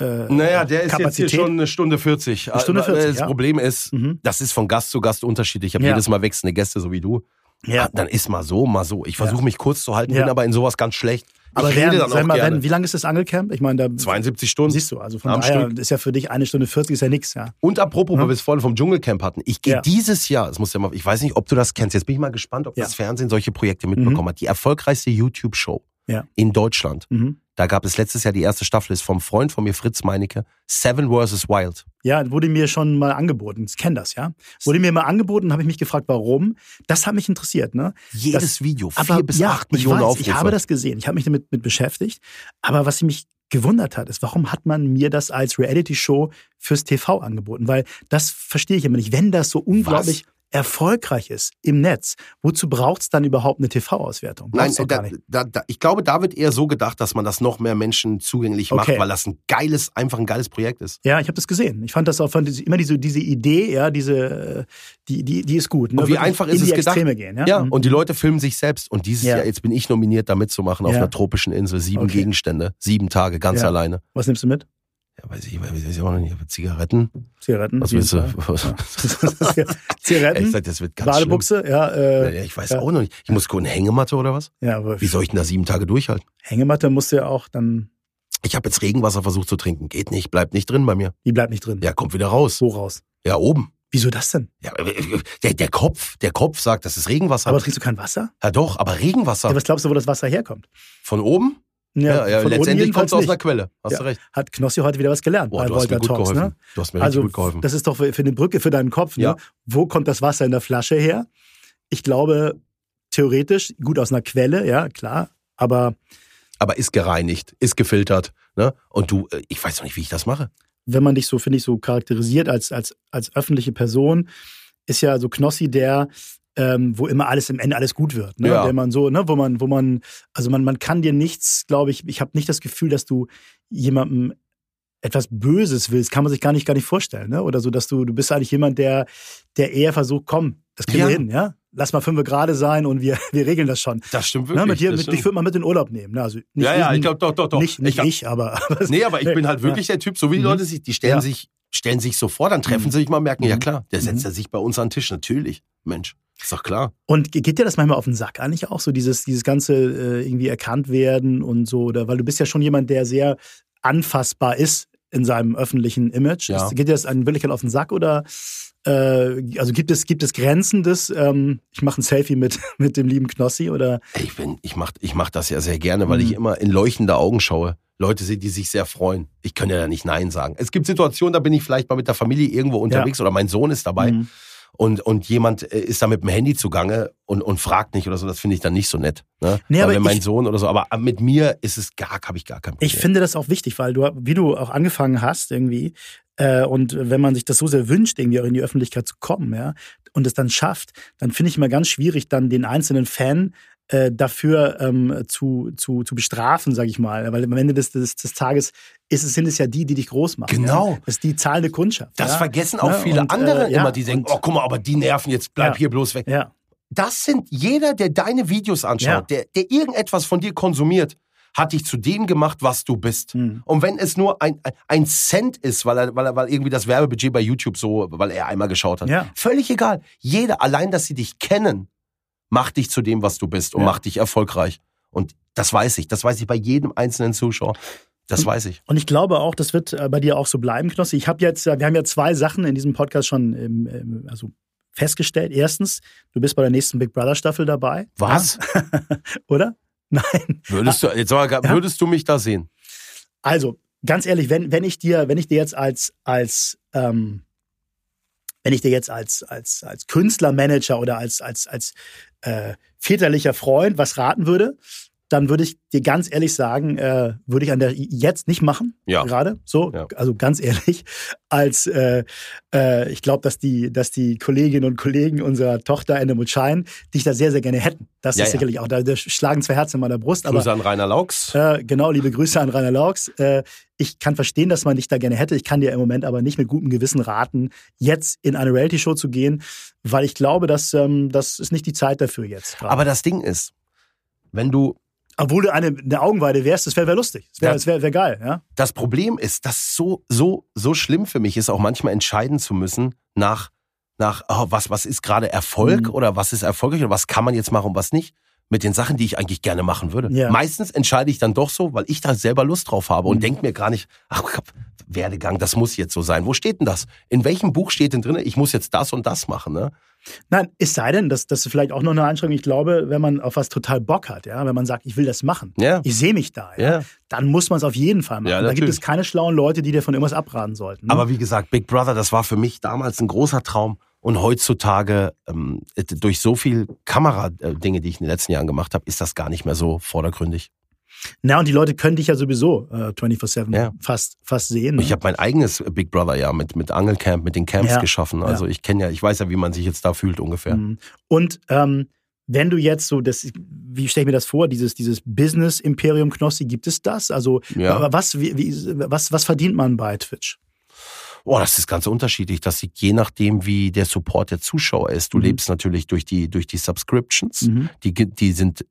äh, Naja, der ist Kapazität. jetzt hier schon eine Stunde 40. Eine Stunde 40, Das ja. Problem ist, Mhm. das ist von Gast zu Gast unterschiedlich. Ich habe Ja. jedes Mal wechselnde Gäste, so wie du. Ja. Ah, Dann ist mal so, mal so. Ich versuche Ja. mich kurz zu halten, Ja. bin aber in sowas ganz schlecht. Aber ich rede dann auch mal, gerne. wenn, wie lange ist das Angelcamp? Ich meine, da 72 Stunden. siehst du, also von daher Stück. ist ja für dich eine Stunde 40 ist ja nix, ja. Und apropos, Ja. weil wir es vorhin vom Dschungelcamp hatten. Ich gehe Ja. dieses Jahr, das muss ja mal, ich weiß nicht, ob du das kennst. Jetzt bin ich mal gespannt, ob Ja. das Fernsehen solche Projekte mitbekommen hat. Die erfolgreichste YouTube-Show Ja. in Deutschland Mhm. Da gab es letztes Jahr die erste Staffel, ist vom Freund von mir, Fritz Meinecke, Seven vs. Wild. Ja, wurde mir schon mal angeboten. Ich kenne das, ja. Wurde mir mal angeboten, habe ich mich gefragt, warum. Das hat mich interessiert, ne? Jedes das, Video, vier aber, bis ja, acht Millionen ich weiß, Aufrufe. Ich habe das gesehen. Ich habe mich damit mit beschäftigt. Aber was mich gewundert hat, ist, warum hat man mir das als Reality-Show fürs TV angeboten? Weil das verstehe ich immer nicht. Wenn das so unglaublich erfolgreich ist im Netz, wozu braucht es dann überhaupt eine TV-Auswertung? Nein, da, da, da, ich glaube, da wird eher so gedacht, dass man das noch mehr Menschen zugänglich macht, Okay. weil das ein geiles, einfach ein geiles Projekt ist. Ja, ich habe das gesehen. Ich fand das auch fand immer diese, diese Idee, ja, diese, die, die, die ist gut. Ne? Und wie Wirklich einfach ist in es die gedacht? Gehen. Ja, Ja, Mhm. und die Leute filmen sich selbst. Und dieses Ja. Jahr, jetzt bin ich nominiert, da mitzumachen auf Ja. einer tropischen Insel. Sieben Okay. Gegenstände, sieben Tage, ganz alleine. Was nimmst du mit? Ja, weiß ich, weiß ich auch noch nicht. Aber Zigaretten? Zigaretten? Was willst du? Fall. <laughs> Was? <laughs> Ja. Zigaretten? Ich sag, das wird ganz Badebuchse? Ja, äh, schlimm. Ja, ich weiß ja. auch noch nicht. Ich muss gucken, Hängematte oder was? ja, aber Wie soll ich denn da sieben Tage durchhalten? Hängematte musst du ja auch dann, Ich habe jetzt Regenwasser versucht zu trinken. Geht nicht, bleibt nicht drin bei mir. die bleibt nicht drin. Ja, kommt wieder raus. Wo raus? Ja, oben. Wieso das denn? Ja, äh, der, der Kopf, der Kopf sagt, das ist Regenwasser. Aber trinkst du kein Wasser? ja doch, aber Regenwasser Ja, was glaubst du, wo das Wasser herkommt? von oben? Ja, ja, unten letztendlich kommt es aus einer. Quelle. Hast Ja. du recht. Hat Knossi heute wieder was gelernt Boah, bei du hast mir Volta gut Talks, geholfen. ne? Du hast mir Also, gut geholfen. das ist doch für für eine Brücke für deinen Kopf, ne? Ja. Wo kommt das Wasser in der Flasche her? Ich glaube, theoretisch, gut aus einer Quelle, ja, klar, aber aber ist gereinigt, ist gefiltert. Ne? Und du, äh, ich weiß noch nicht, wie ich das mache. wenn man dich so, finde ich, so charakterisiert als, als, als öffentliche Person, ist ja so Knossi der, ähm, wo immer alles im Ende alles gut wird. Ne? Ja. Der man so, ne, wo man, wo man, also man, man kann dir nichts, glaube ich, ich habe nicht das Gefühl, dass du jemandem etwas Böses willst, kann man sich gar nicht, gar nicht vorstellen, ne? Oder so, dass du, du bist eigentlich jemand, der, der eher versucht, komm, das kriegen Ja. wir hin, ja? Lass mal fünf gerade sein und wir, <laughs> wir regeln das schon. Das stimmt Ne? wirklich. Mit dir, mit, stimmt. dich würde man mit in Urlaub nehmen. Ne? Also nicht, ja, ja, ich glaube doch, doch, doch. nicht, nicht ich, ich, aber, <laughs> aber Nee, aber ich <laughs> bin halt wirklich der Typ, so wie die Mhm. Leute sich, die stellen Ja. sich, stellen sich so vor, dann treffen Mhm. sie sich mal, merken, ja Mhm. klar, der setzt Mhm. er sich bei uns an den Tisch, natürlich. Mensch, ist doch klar. Und ge- geht dir das manchmal auf den Sack eigentlich auch, so dieses, dieses ganze äh, irgendwie erkannt werden und so, oder weil du bist ja schon jemand, der sehr anfassbar ist in seinem öffentlichen Image. Ja. Geht dir das in Wirklichkeit auf den Sack oder äh, also gibt es, gibt es Grenzen des, ähm, ich mache ein Selfie mit, <laughs> mit dem lieben Knossi oder Ich bin, ich mach, ich mach das ja sehr gerne, weil Mhm. ich immer in leuchtende Augen schaue. Leute sehen, die sich sehr freuen. Ich kann ja da nicht Nein sagen. Es gibt Situationen, da bin ich vielleicht mal mit der Familie irgendwo unterwegs oder mein Sohn ist dabei Mhm. und, und jemand äh, ist da mit dem Handy zugange und, und fragt nicht oder so. Das finde ich dann nicht so nett. Ne? Nee, aber wenn mein ich- Sohn oder so, aber mit mir ist es gar, habe ich gar kein Problem. Ich finde das auch wichtig, weil du, wie du auch angefangen hast irgendwie, äh, und wenn man sich das so sehr wünscht, irgendwie auch in die Öffentlichkeit zu kommen, ja, und es dann schafft, dann finde ich immer ganz schwierig, dann den einzelnen Fan äh, dafür ähm, zu, zu, zu bestrafen, sage ich mal. Weil am Ende des, des, des Tages ist es, sind es ja die, die dich groß machen. Genau. Ja? Das ist die zahlende Kundschaft. das ja? vergessen auch Ne? viele Und, andere äh, ja, immer, die denken, oh guck mal, aber die nerven jetzt, bleib Ja. hier bloß weg. Ja, Das sind jeder, der deine Videos anschaut, Ja. der, der irgendetwas von dir konsumiert, hat dich zu dem gemacht, was du bist. Hm. Und wenn es nur ein, ein Cent ist, weil er, weil er, weil irgendwie das Werbebudget bei YouTube so, weil er einmal geschaut hat, Ja. völlig egal. Jeder, allein, dass sie dich kennen, macht dich zu dem, was du bist und Ja. macht dich erfolgreich. Und das weiß ich. Das weiß ich bei jedem einzelnen Zuschauer. Das weiß ich. Und ich glaube auch, das wird äh, bei dir auch so bleiben, Knossi. Ich habe jetzt, äh, wir haben ja zwei Sachen in diesem Podcast schon ähm, ähm, also festgestellt. Erstens, du bist bei der nächsten Big Brother Staffel dabei. Was? Ja, <laughs> oder? Nein. Würdest du, jetzt mal, Ja. würdest du mich da sehen? Also, ganz ehrlich, wenn, wenn ich dir, wenn ich dir jetzt als, als, ähm, wenn ich dir jetzt als, als, als Künstlermanager oder als, als, als äh, väterlicher Freund was raten würde, dann würde ich dir ganz ehrlich sagen, äh, würde ich an der jetzt nicht machen, Ja. gerade so, Ja. also ganz ehrlich, als äh, äh, ich glaube, dass die, dass die Kolleginnen und Kollegen unserer Tochter Ende und Schein dich da sehr, sehr gerne hätten. Das Ja, ist sicherlich auch, da, da schlagen zwei Herzen in meiner Brust, aber Grüße an Rainer Laux. äh, genau, liebe Grüße an Rainer Laux. Äh, ich kann verstehen, dass man dich da gerne hätte. Ich kann dir im Moment aber nicht mit gutem Gewissen raten, jetzt in eine Reality-Show zu gehen, weil ich glaube, dass ähm, das ist nicht die Zeit dafür jetzt. gerade. Aber das Ding ist, wenn du Obwohl du eine, eine Augenweide wärst, das wäre wär lustig. Das wäre Ja. wär, wär geil, ja. das Problem ist, dass so, so, so schlimm für mich ist, auch manchmal entscheiden zu müssen nach, nach oh, was, was ist gerade Erfolg Mhm. oder was ist erfolgreich oder was kann man jetzt machen und was nicht. Mit den Sachen, die ich eigentlich gerne machen würde. Ja. Meistens entscheide ich dann doch so, weil ich da selber Lust drauf habe Mhm. und denke mir gar nicht, ach, Werdegang, das muss jetzt so sein. Wo steht denn das? In welchem Buch steht denn drin, ich muss jetzt das und das machen? Ne? Nein, es sei denn, dass das ist vielleicht auch noch eine Einschränkung. Ich glaube, wenn man auf was total Bock hat, ja, wenn man sagt, ich will das machen, Ja. ich sehe mich da, ja, Ja. dann muss man es auf jeden Fall machen. Ja, da gibt es keine schlauen Leute, die dir von irgendwas abraten sollten. ne? Aber wie gesagt, Big Brother, das war für mich damals ein großer Traum. Und heutzutage, ähm, durch so viel Kameradinge, die ich in den letzten Jahren gemacht habe, ist das gar nicht mehr so vordergründig. Na, und die Leute können dich ja sowieso äh, 24-7 Ja. fast, fast sehen. ne? Ich habe mein eigenes Big Brother ja mit, mit Angelcamp, mit den Camps Ja. geschaffen. Also ich kenne ja, ich weiß ja, wie man sich jetzt da fühlt ungefähr. Mhm. Und ähm, wenn du jetzt so, das, wie stelle ich mir das vor, dieses, dieses Business-Imperium Knossi, gibt es das? Also, Ja. aber was, wie, wie, was, was verdient man bei Twitch? Oh, das ist ganz unterschiedlich. Das liegt je nachdem, wie der Support der Zuschauer ist. Du Mhm. lebst natürlich durch die, durch die Subscriptions. Mhm. Die, die sind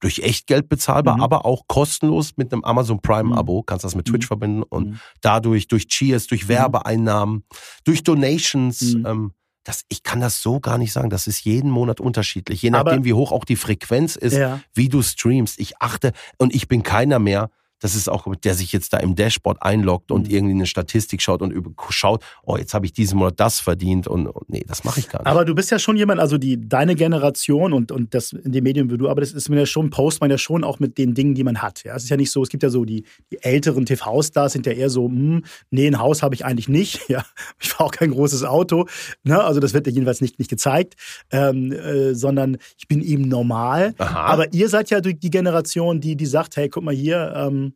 durch Echtgeld bezahlbar, Mhm. aber auch kostenlos mit einem Amazon Prime Mhm. Abo. Kannst das mit Twitch Mhm. verbinden und Mhm. dadurch durch Cheers, durch Werbeeinnahmen, durch Donations. Mhm. Ähm, das, ich kann das so gar nicht sagen. Das ist jeden Monat unterschiedlich. Je Aber- nachdem, wie hoch auch die Frequenz ist, Ja. wie du streamst. Ich achte und ich bin keiner mehr. Das ist auch, der sich jetzt da im Dashboard einloggt und Mhm. irgendwie eine Statistik schaut und über, schaut, oh, jetzt habe ich diesen Monat das verdient und, und nee, das mache ich gar nicht. Aber du bist ja schon jemand, also die, deine Generation und, und das in den Medien, wo du arbeitest, ist man ja schon, post man ja schon auch mit den Dingen, die man hat. Ja, es ist ja nicht so, es gibt ja so die, die älteren TV-Stars sind ja eher so, hm, nee, ein Haus habe ich eigentlich nicht. <laughs> Ja, ich fahre auch kein großes Auto. Ne? Also das wird ja jedenfalls nicht, nicht gezeigt, ähm, äh, sondern ich bin eben normal. Aha. Aber ihr seid ja die Generation, die, die sagt, hey, guck mal hier, ähm,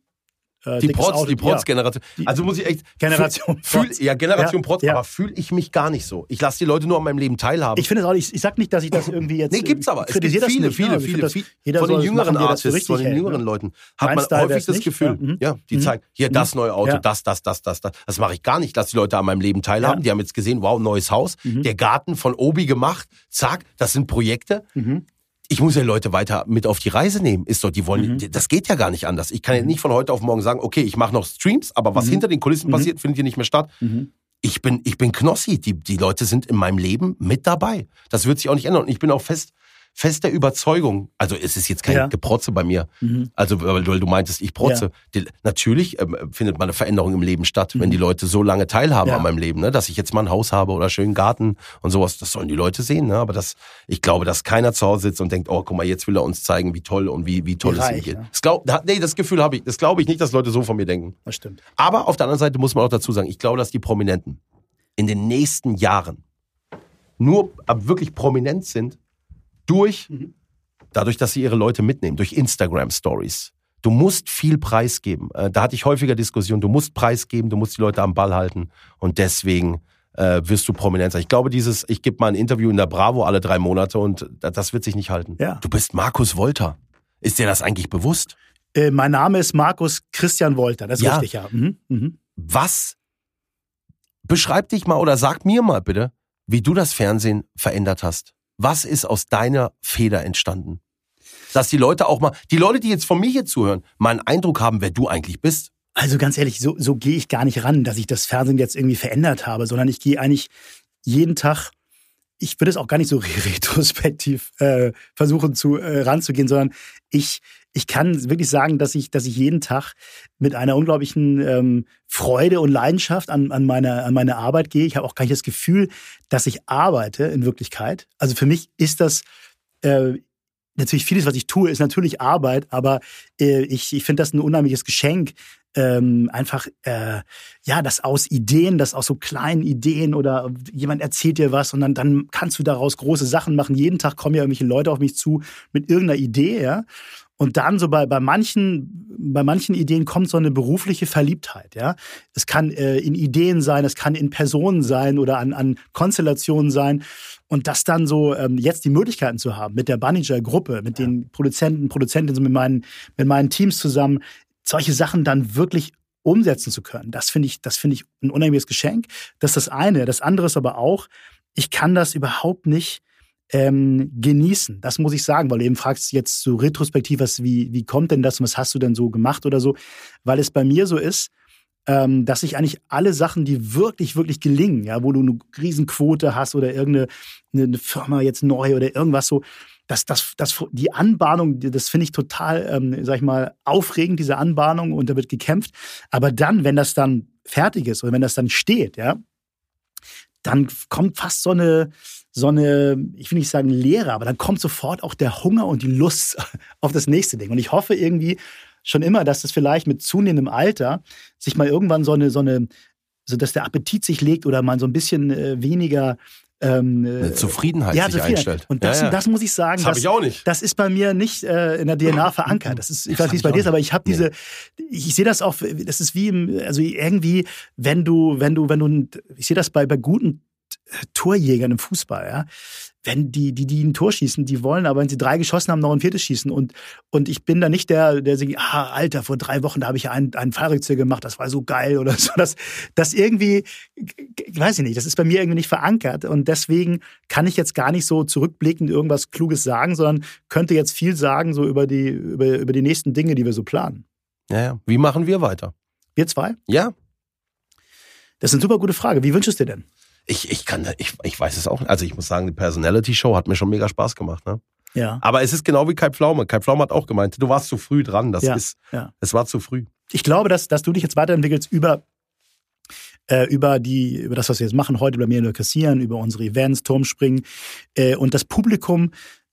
äh, die Protz, Auto. die Protz-Generation. Die- Also muss ich echt. Generation Fühl, Protz. ja, Generation Ja, Protz, ja. aber fühle ich mich gar nicht so. Ich lasse die Leute nur an meinem Leben teilhaben. Ich finde es auch nicht, ich sag nicht, dass ich das irgendwie jetzt. nee, gibt's aber. Es gibt kritisiere das viele, nicht, ne? viele, ich viele, viele. jeder von den jüngeren machen, er Artists, von den jüngeren ne? Leuten hat Mein man Style häufig das nicht, Gefühl, ja, mhm. ja, die Mhm. zeigen, hier das neue Auto, Ja. das, das, das, das, das. Das mache ich gar nicht. Lass die Leute an meinem Leben teilhaben. Ja. Die haben jetzt gesehen, wow, neues Haus. Mhm. Der Garten von Obi gemacht. Zack, das sind Projekte. Ich muss ja Leute weiter mit auf die Reise nehmen. Ist doch, die wollen, Mhm. das geht ja gar nicht anders. Ich kann ja nicht von heute auf morgen sagen, okay, ich mache noch Streams, aber was Mhm. hinter den Kulissen Mhm. passiert, findet hier nicht mehr statt. Mhm. Ich bin, ich bin Knossi. Die, die Leute sind in meinem Leben mit dabei. Das wird sich auch nicht ändern. Und ich bin auch fest, fest der Überzeugung, also es ist jetzt kein Ja. Geprotze bei mir. Mhm. Also, weil, weil du meintest, ich protze. Die, natürlich ähm, findet man eine Veränderung im Leben statt, wenn Mhm. die Leute so lange teilhaben Ja. an meinem Leben, ne? dass ich jetzt mal ein Haus habe oder einen schönen Garten und sowas. Das sollen die Leute sehen. Ne? Aber das, ich glaube, dass keiner zu Hause sitzt und denkt, oh, guck mal, jetzt will er uns zeigen, wie toll und wie, wie toll Wie es ihm reich, geht. ja. Das glaub, nee, das Gefühl habe ich. Das glaube ich nicht, dass Leute so von mir denken. Das stimmt. Aber auf der anderen Seite muss man auch dazu sagen, ich glaube, dass die Prominenten in den nächsten Jahren nur ab wirklich prominent sind durch, Mhm. dadurch, dass sie ihre Leute mitnehmen, durch Instagram Stories. Du musst viel preisgeben. Äh, Da hatte ich häufiger Diskussionen. Du musst preisgeben, du musst die Leute am Ball halten und deswegen äh, wirst du prominent sein. Ich glaube, dieses, ich gebe mal ein Interview in der Bravo alle drei Monate und da- das wird sich nicht halten. Ja. Du bist Markus Wolter. Ist dir das eigentlich bewusst? Äh, mein Name ist Markus Christian Wolter. Das ist Ja. richtig, ja. Mhm. Mhm. Was beschreib dich mal oder sag mir mal bitte, wie du das Fernsehen verändert hast. Was ist aus deiner Feder entstanden? Dass die Leute auch mal, die Leute, die jetzt von mir hier zuhören, mal einen Eindruck haben, wer du eigentlich bist. Also ganz ehrlich, so, so gehe ich gar nicht ran, dass ich das Fernsehen jetzt irgendwie verändert habe, sondern ich gehe eigentlich jeden Tag, ich würde es auch gar nicht so <laughs> retrospektiv äh, versuchen zu äh, ranzugehen, sondern ich, ich kann wirklich sagen, dass ich, dass ich jeden Tag mit einer unglaublichen ähm, Freude und Leidenschaft an, an, meine, an meine Arbeit gehe. Ich habe auch gar nicht das Gefühl, dass ich arbeite in Wirklichkeit. Also für mich ist das äh, natürlich vieles, was ich tue, ist natürlich Arbeit, aber äh, ich, ich finde das ein unheimliches Geschenk. Ähm, einfach, äh, ja, das aus Ideen, das aus so kleinen Ideen oder jemand erzählt dir was und dann, dann kannst du daraus große Sachen machen. Jeden Tag kommen ja irgendwelche Leute auf mich zu mit irgendeiner Idee, ja. Und dann so bei, bei manchen, bei manchen Ideen kommt so eine berufliche Verliebtheit, ja. Es kann äh, in Ideen sein, es kann in Personen sein oder an, an Konstellationen sein. Und das dann so ähm, jetzt die Möglichkeiten zu haben, mit der Bunninger-Gruppe, mit den Produzenten, Produzentinnen, mit meinen, mit meinen Teams zusammen, solche Sachen dann wirklich umsetzen zu können. Das finde ich, das finde ich ein unheimliches Geschenk. Das ist das eine. Das andere ist aber auch, ich kann das überhaupt nicht ähm, genießen. Das muss ich sagen, weil du eben fragst jetzt so retrospektiv, was, wie, wie kommt denn das und was hast du denn so gemacht oder so? Weil es bei mir so ist, ähm, dass ich eigentlich alle Sachen, die wirklich, wirklich gelingen, ja, wo du eine Riesenquote hast oder irgendeine eine Firma jetzt neu oder irgendwas so, das, das, das, die Anbahnung, das finde ich total, ähm, sag ich mal, aufregend, diese Anbahnung und da wird gekämpft. Aber dann, wenn das dann fertig ist oder wenn das dann steht, ja, dann kommt fast so eine, so eine, ich will nicht sagen Leere, aber dann kommt sofort auch der Hunger und die Lust <laughs> auf das nächste Ding. Und ich hoffe irgendwie schon immer, dass das vielleicht mit zunehmendem Alter sich mal irgendwann so eine, so eine, so dass der Appetit sich legt oder man so ein bisschen äh, weniger ähm, eine Zufriedenheit ja, sich Zufriedenheit. einstellt. Und das, ja, ja. das muss ich sagen, das, das, ich auch nicht. das ist bei mir nicht äh, in der <laughs> DNA verankert. Das ist, ich weiß nicht, wie es bei dir ist, aber ich habe diese, ich sehe das auch, das ist wie im, also irgendwie, wenn du, wenn du, wenn du, ich sehe das bei, bei guten Torjägern im Fußball, ja. Wenn die, die, die ein Tor schießen, die wollen, aber wenn sie drei geschossen haben, noch ein viertes schießen. Und, und ich bin da nicht der, der sagt, ah, Alter, vor drei Wochen, da habe ich einen, einen Fallrückzieher gemacht, das war so geil oder <laughs> so. Das, das irgendwie, weiß ich nicht, das ist bei mir irgendwie nicht verankert. Und deswegen kann ich jetzt gar nicht so zurückblickend irgendwas Kluges sagen, sondern könnte jetzt viel sagen, so über die, über, über die nächsten Dinge, die wir so planen. Ja, ja. Wie machen wir weiter? Wir zwei? Ja. Das ist eine super gute Frage. Wie wünschst du dir denn? Ich, ich kann, ich, ich weiß es auch nicht. Also ich muss sagen, die Personality Show hat mir schon mega Spaß gemacht. Ne? Ja. Aber es ist genau wie Kai Pflaume. Kai Pflaume hat auch gemeint, du warst zu früh dran. Das ja, ist, ja. es war zu früh. Ich glaube, dass, dass du dich jetzt weiterentwickelst über äh, über die über das, was wir jetzt machen heute, mir nur kassieren, über unsere Events, Turmspringen äh, und das Publikum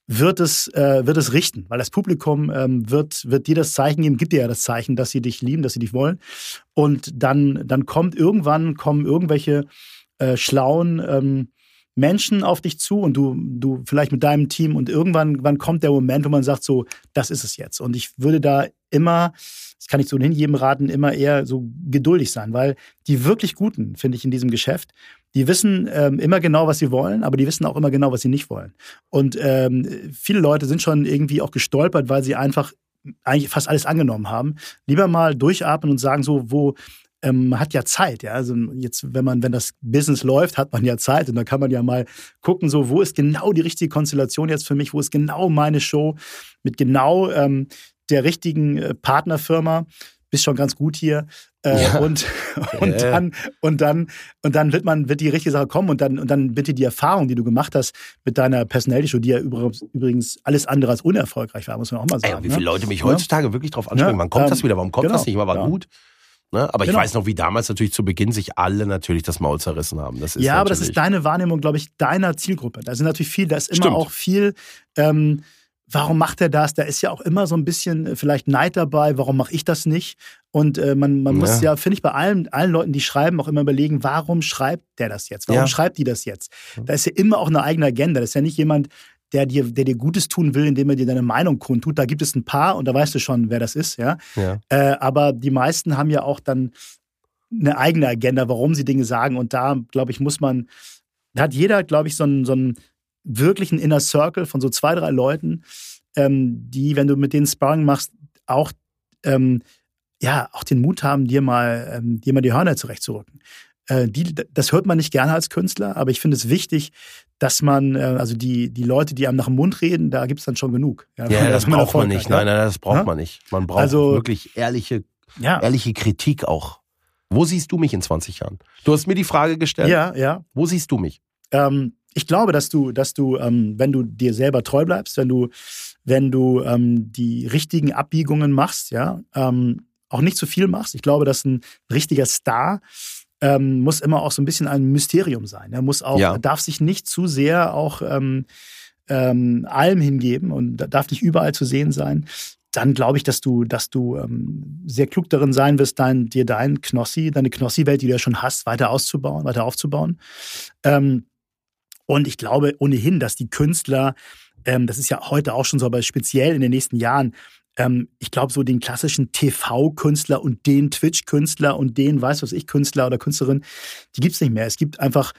wird es, äh, wird es richten, weil das Publikum ähm, wird, wird dir das Zeichen geben, gibt dir ja das Zeichen, dass sie dich lieben, dass sie dich wollen. Und dann, dann kommt irgendwann, kommen irgendwelche äh, schlauen ähm, Menschen auf dich zu und du, du vielleicht mit deinem Team und irgendwann wann kommt der Moment, wo man sagt, so, das ist es jetzt. Und ich würde da immer, das kann ich so ohnehin jedem raten, immer eher so geduldig sein, weil die wirklich Guten, finde ich, in diesem Geschäft, die wissen ähm, immer genau, was sie wollen, aber die wissen auch immer genau, was sie nicht wollen. Und ähm, viele Leute sind schon irgendwie auch gestolpert, weil sie einfach eigentlich fast alles angenommen haben. Lieber mal durchatmen und sagen so, wo, ähm, man hat ja Zeit, ja. Also jetzt, wenn man, wenn das Business läuft, hat man ja Zeit und da kann man ja mal gucken, so, wo ist genau die richtige Konstellation jetzt für mich, wo ist genau meine Show mit genau ähm, der richtigen äh, Partnerfirma. Bist schon ganz gut hier. Äh, ja. und, <laughs> und, äh. dann, und dann, und dann wird man, wird die richtige Sache kommen und dann, und dann bitte die Erfahrung, die du gemacht hast mit deiner Personality Show, die ja übrigens alles andere als unerfolgreich war, muss man auch mal sagen. Ey, wie viele ne? Leute mich heutzutage ja? wirklich drauf ansprechen. Wann kommt ähm, das wieder? Warum kommt genau. das nicht? War, war gut. Ne? Aber genau. ich weiß noch, wie damals natürlich zu Beginn sich alle natürlich das Maul zerrissen haben. Das ist ja, aber das ist deine Wahrnehmung, glaube ich, deiner Zielgruppe. Da sind natürlich viel, da ist immer Stimmt. auch viel. Ähm, warum macht er das? Da ist ja auch immer so ein bisschen äh, vielleicht Neid dabei. Warum mache ich das nicht? Und äh, man, man ja. muss ja, finde ich, bei allen, allen Leuten, die schreiben, auch immer überlegen, warum schreibt der das jetzt? Warum ja. schreibt die das jetzt? Da ist ja immer auch eine eigene Agenda. Das ist ja nicht jemand, der dir, der dir Gutes tun will, indem er dir deine Meinung kundtut. Da gibt es ein paar und da weißt du schon, wer das ist, ja. ja. Äh, aber die meisten haben ja auch dann eine eigene Agenda, warum sie Dinge sagen. Und da, glaube ich, muss man, da hat jeder, glaube ich, so einen, so einen wirklichen Inner Circle von so zwei, drei Leuten, ähm, die, wenn du mit denen Sparring machst, auch ähm, ja, auch den Mut haben, dir mal, ähm, dir mal die Hörner zurechtzurücken. Äh, die, das hört man nicht gerne als Künstler, aber ich finde es wichtig, dass man, äh, also die, die Leute, die einem nach dem Mund reden, da gibt es dann schon genug. Ja, ja <laughs> das braucht man nicht. Hat, nein, nein, das braucht ja? man nicht. Man braucht also, wirklich ehrliche, ja. ehrliche Kritik auch. Wo siehst du mich in 20 Jahren? Du hast mir die Frage gestellt. Ja, ja. Wo siehst du mich? Ähm, ich glaube, dass du, dass du, ähm, wenn du dir selber treu bleibst, wenn du, wenn du ähm, die richtigen Abbiegungen machst, ja, ähm, auch nicht zu viel machst. Ich glaube, dass ein richtiger Star ähm, muss immer auch so ein bisschen ein Mysterium sein. Er muss auch, ja. darf sich nicht zu sehr auch ähm, ähm, allem hingeben und darf nicht überall zu sehen sein. Dann glaube ich, dass du, dass du ähm, sehr klug darin sein wirst, dein, dir dein Knossi, deine Knossi-Welt, die du ja schon hast, weiter auszubauen, weiter aufzubauen. Ähm, und ich glaube ohnehin, dass die Künstler, ähm, das ist ja heute auch schon so, aber speziell in den nächsten Jahren, ähm, ich glaube, so den klassischen TV-Künstler und den Twitch-Künstler und den, weiß was ich, Künstler oder Künstlerin, die gibt es nicht mehr. Es gibt einfach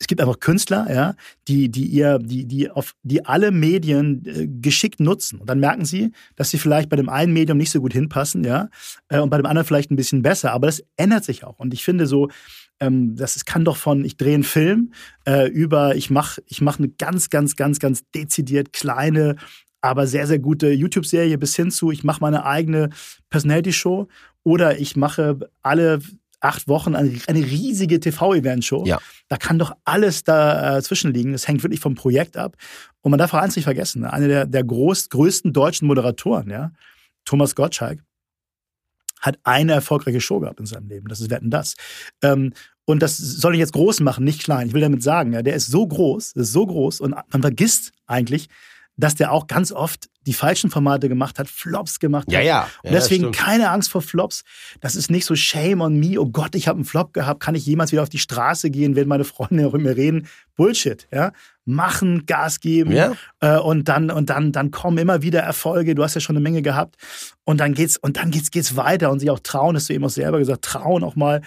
es gibt einfach Künstler, ja, die, die ihr, die, die auf, die alle Medien äh, geschickt nutzen. Und dann merken sie, dass sie vielleicht bei dem einen Medium nicht so gut hinpassen, ja, äh, und bei dem anderen vielleicht ein bisschen besser. Aber das ändert sich auch. Und ich finde so, ähm, das kann doch von, ich drehe einen Film äh, über, ich mache ich mach eine ganz, ganz, ganz, ganz dezidiert kleine aber sehr, sehr gute YouTube-Serie bis hin zu, ich mache meine eigene Personality-Show oder ich mache alle acht Wochen eine, eine riesige TV-Event-Show. Ja. Da kann doch alles dazwischen äh, liegen. Das hängt wirklich vom Projekt ab. Und man darf auch eins nicht vergessen, einer der, der groß, größten deutschen Moderatoren, ja, Thomas Gottschalk, hat eine erfolgreiche Show gehabt in seinem Leben. Das ist Wetten das. Ähm, und das soll ich jetzt groß machen, nicht klein. Ich will damit sagen, ja, der ist so groß, ist so groß und man vergisst eigentlich, dass der auch ganz oft die falschen Formate gemacht hat, Flops gemacht Ja, hat. ja. Und deswegen keine Angst vor Flops. Das ist nicht so Shame on me. Oh Gott, ich habe einen Flop gehabt. Kann ich jemals wieder auf die Straße gehen, wenn meine Freunde auch mit mir reden? Bullshit. Ja, machen, Gas geben Ja. äh, und dann und dann dann kommen immer wieder Erfolge. Du hast ja schon eine Menge gehabt und dann geht's und dann geht's geht's weiter und sich auch trauen. Hast du eben auch selber gesagt, trauen auch mal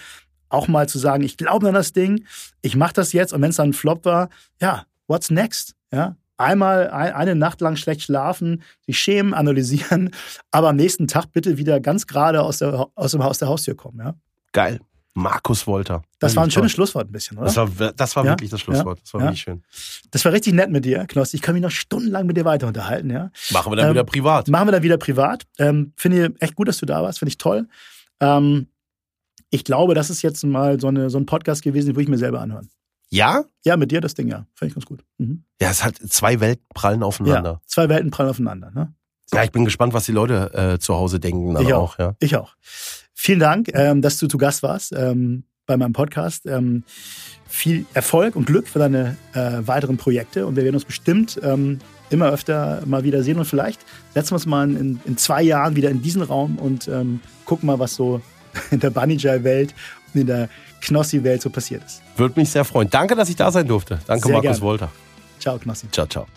auch mal zu sagen, ich glaube an das Ding, ich mache das jetzt und wenn es dann ein Flop war, ja, what's next? Ja, einmal ein, eine Nacht lang schlecht schlafen, sich schämen, analysieren, <laughs> aber am nächsten Tag bitte wieder ganz gerade aus der, aus dem Haus der Haustür kommen. Ja? Geil. Markus Wolter. Das war ein schönes. Schlusswort ein bisschen, oder? Das war, das war Ja? wirklich das Schlusswort. Das war Ja? wirklich schön. Das war richtig nett mit dir, Knossi. Ich kann mich noch stundenlang mit dir weiter unterhalten. Ja? Machen wir dann Ähm, wieder privat. Machen wir dann wieder privat. Ähm, Finde ich echt gut, dass du da warst. Finde ich toll. Ähm, ich glaube, das ist jetzt mal so, eine, so ein Podcast gewesen, den würde ich mir selber anhören. Ja? Ja, mit dir das Ding, ja. Finde ich ganz gut. Mhm. Ja, es hat zwei Welten prallen Ja, aufeinander. zwei Welten prallen aufeinander. Ne? Ja, ich bin gespannt, was die Leute äh, zu Hause denken dann Ich auch. auch. ja. Ich auch. Vielen Dank, ähm, dass du zu Gast warst ähm, bei meinem Podcast. Ähm, viel Erfolg und Glück für deine äh, weiteren Projekte und wir werden uns bestimmt ähm, immer öfter mal wieder sehen und vielleicht setzen wir uns mal in, in zwei Jahren wieder in diesen Raum und ähm, gucken mal, was so <laughs> in der Bunny-Welt und in der Knossi-Welt so passiert ist. Würde mich sehr freuen. Danke, dass ich da sein durfte. Danke, Sehr Markus gerne. Wolter. Ciao, Knossi. Ciao, ciao.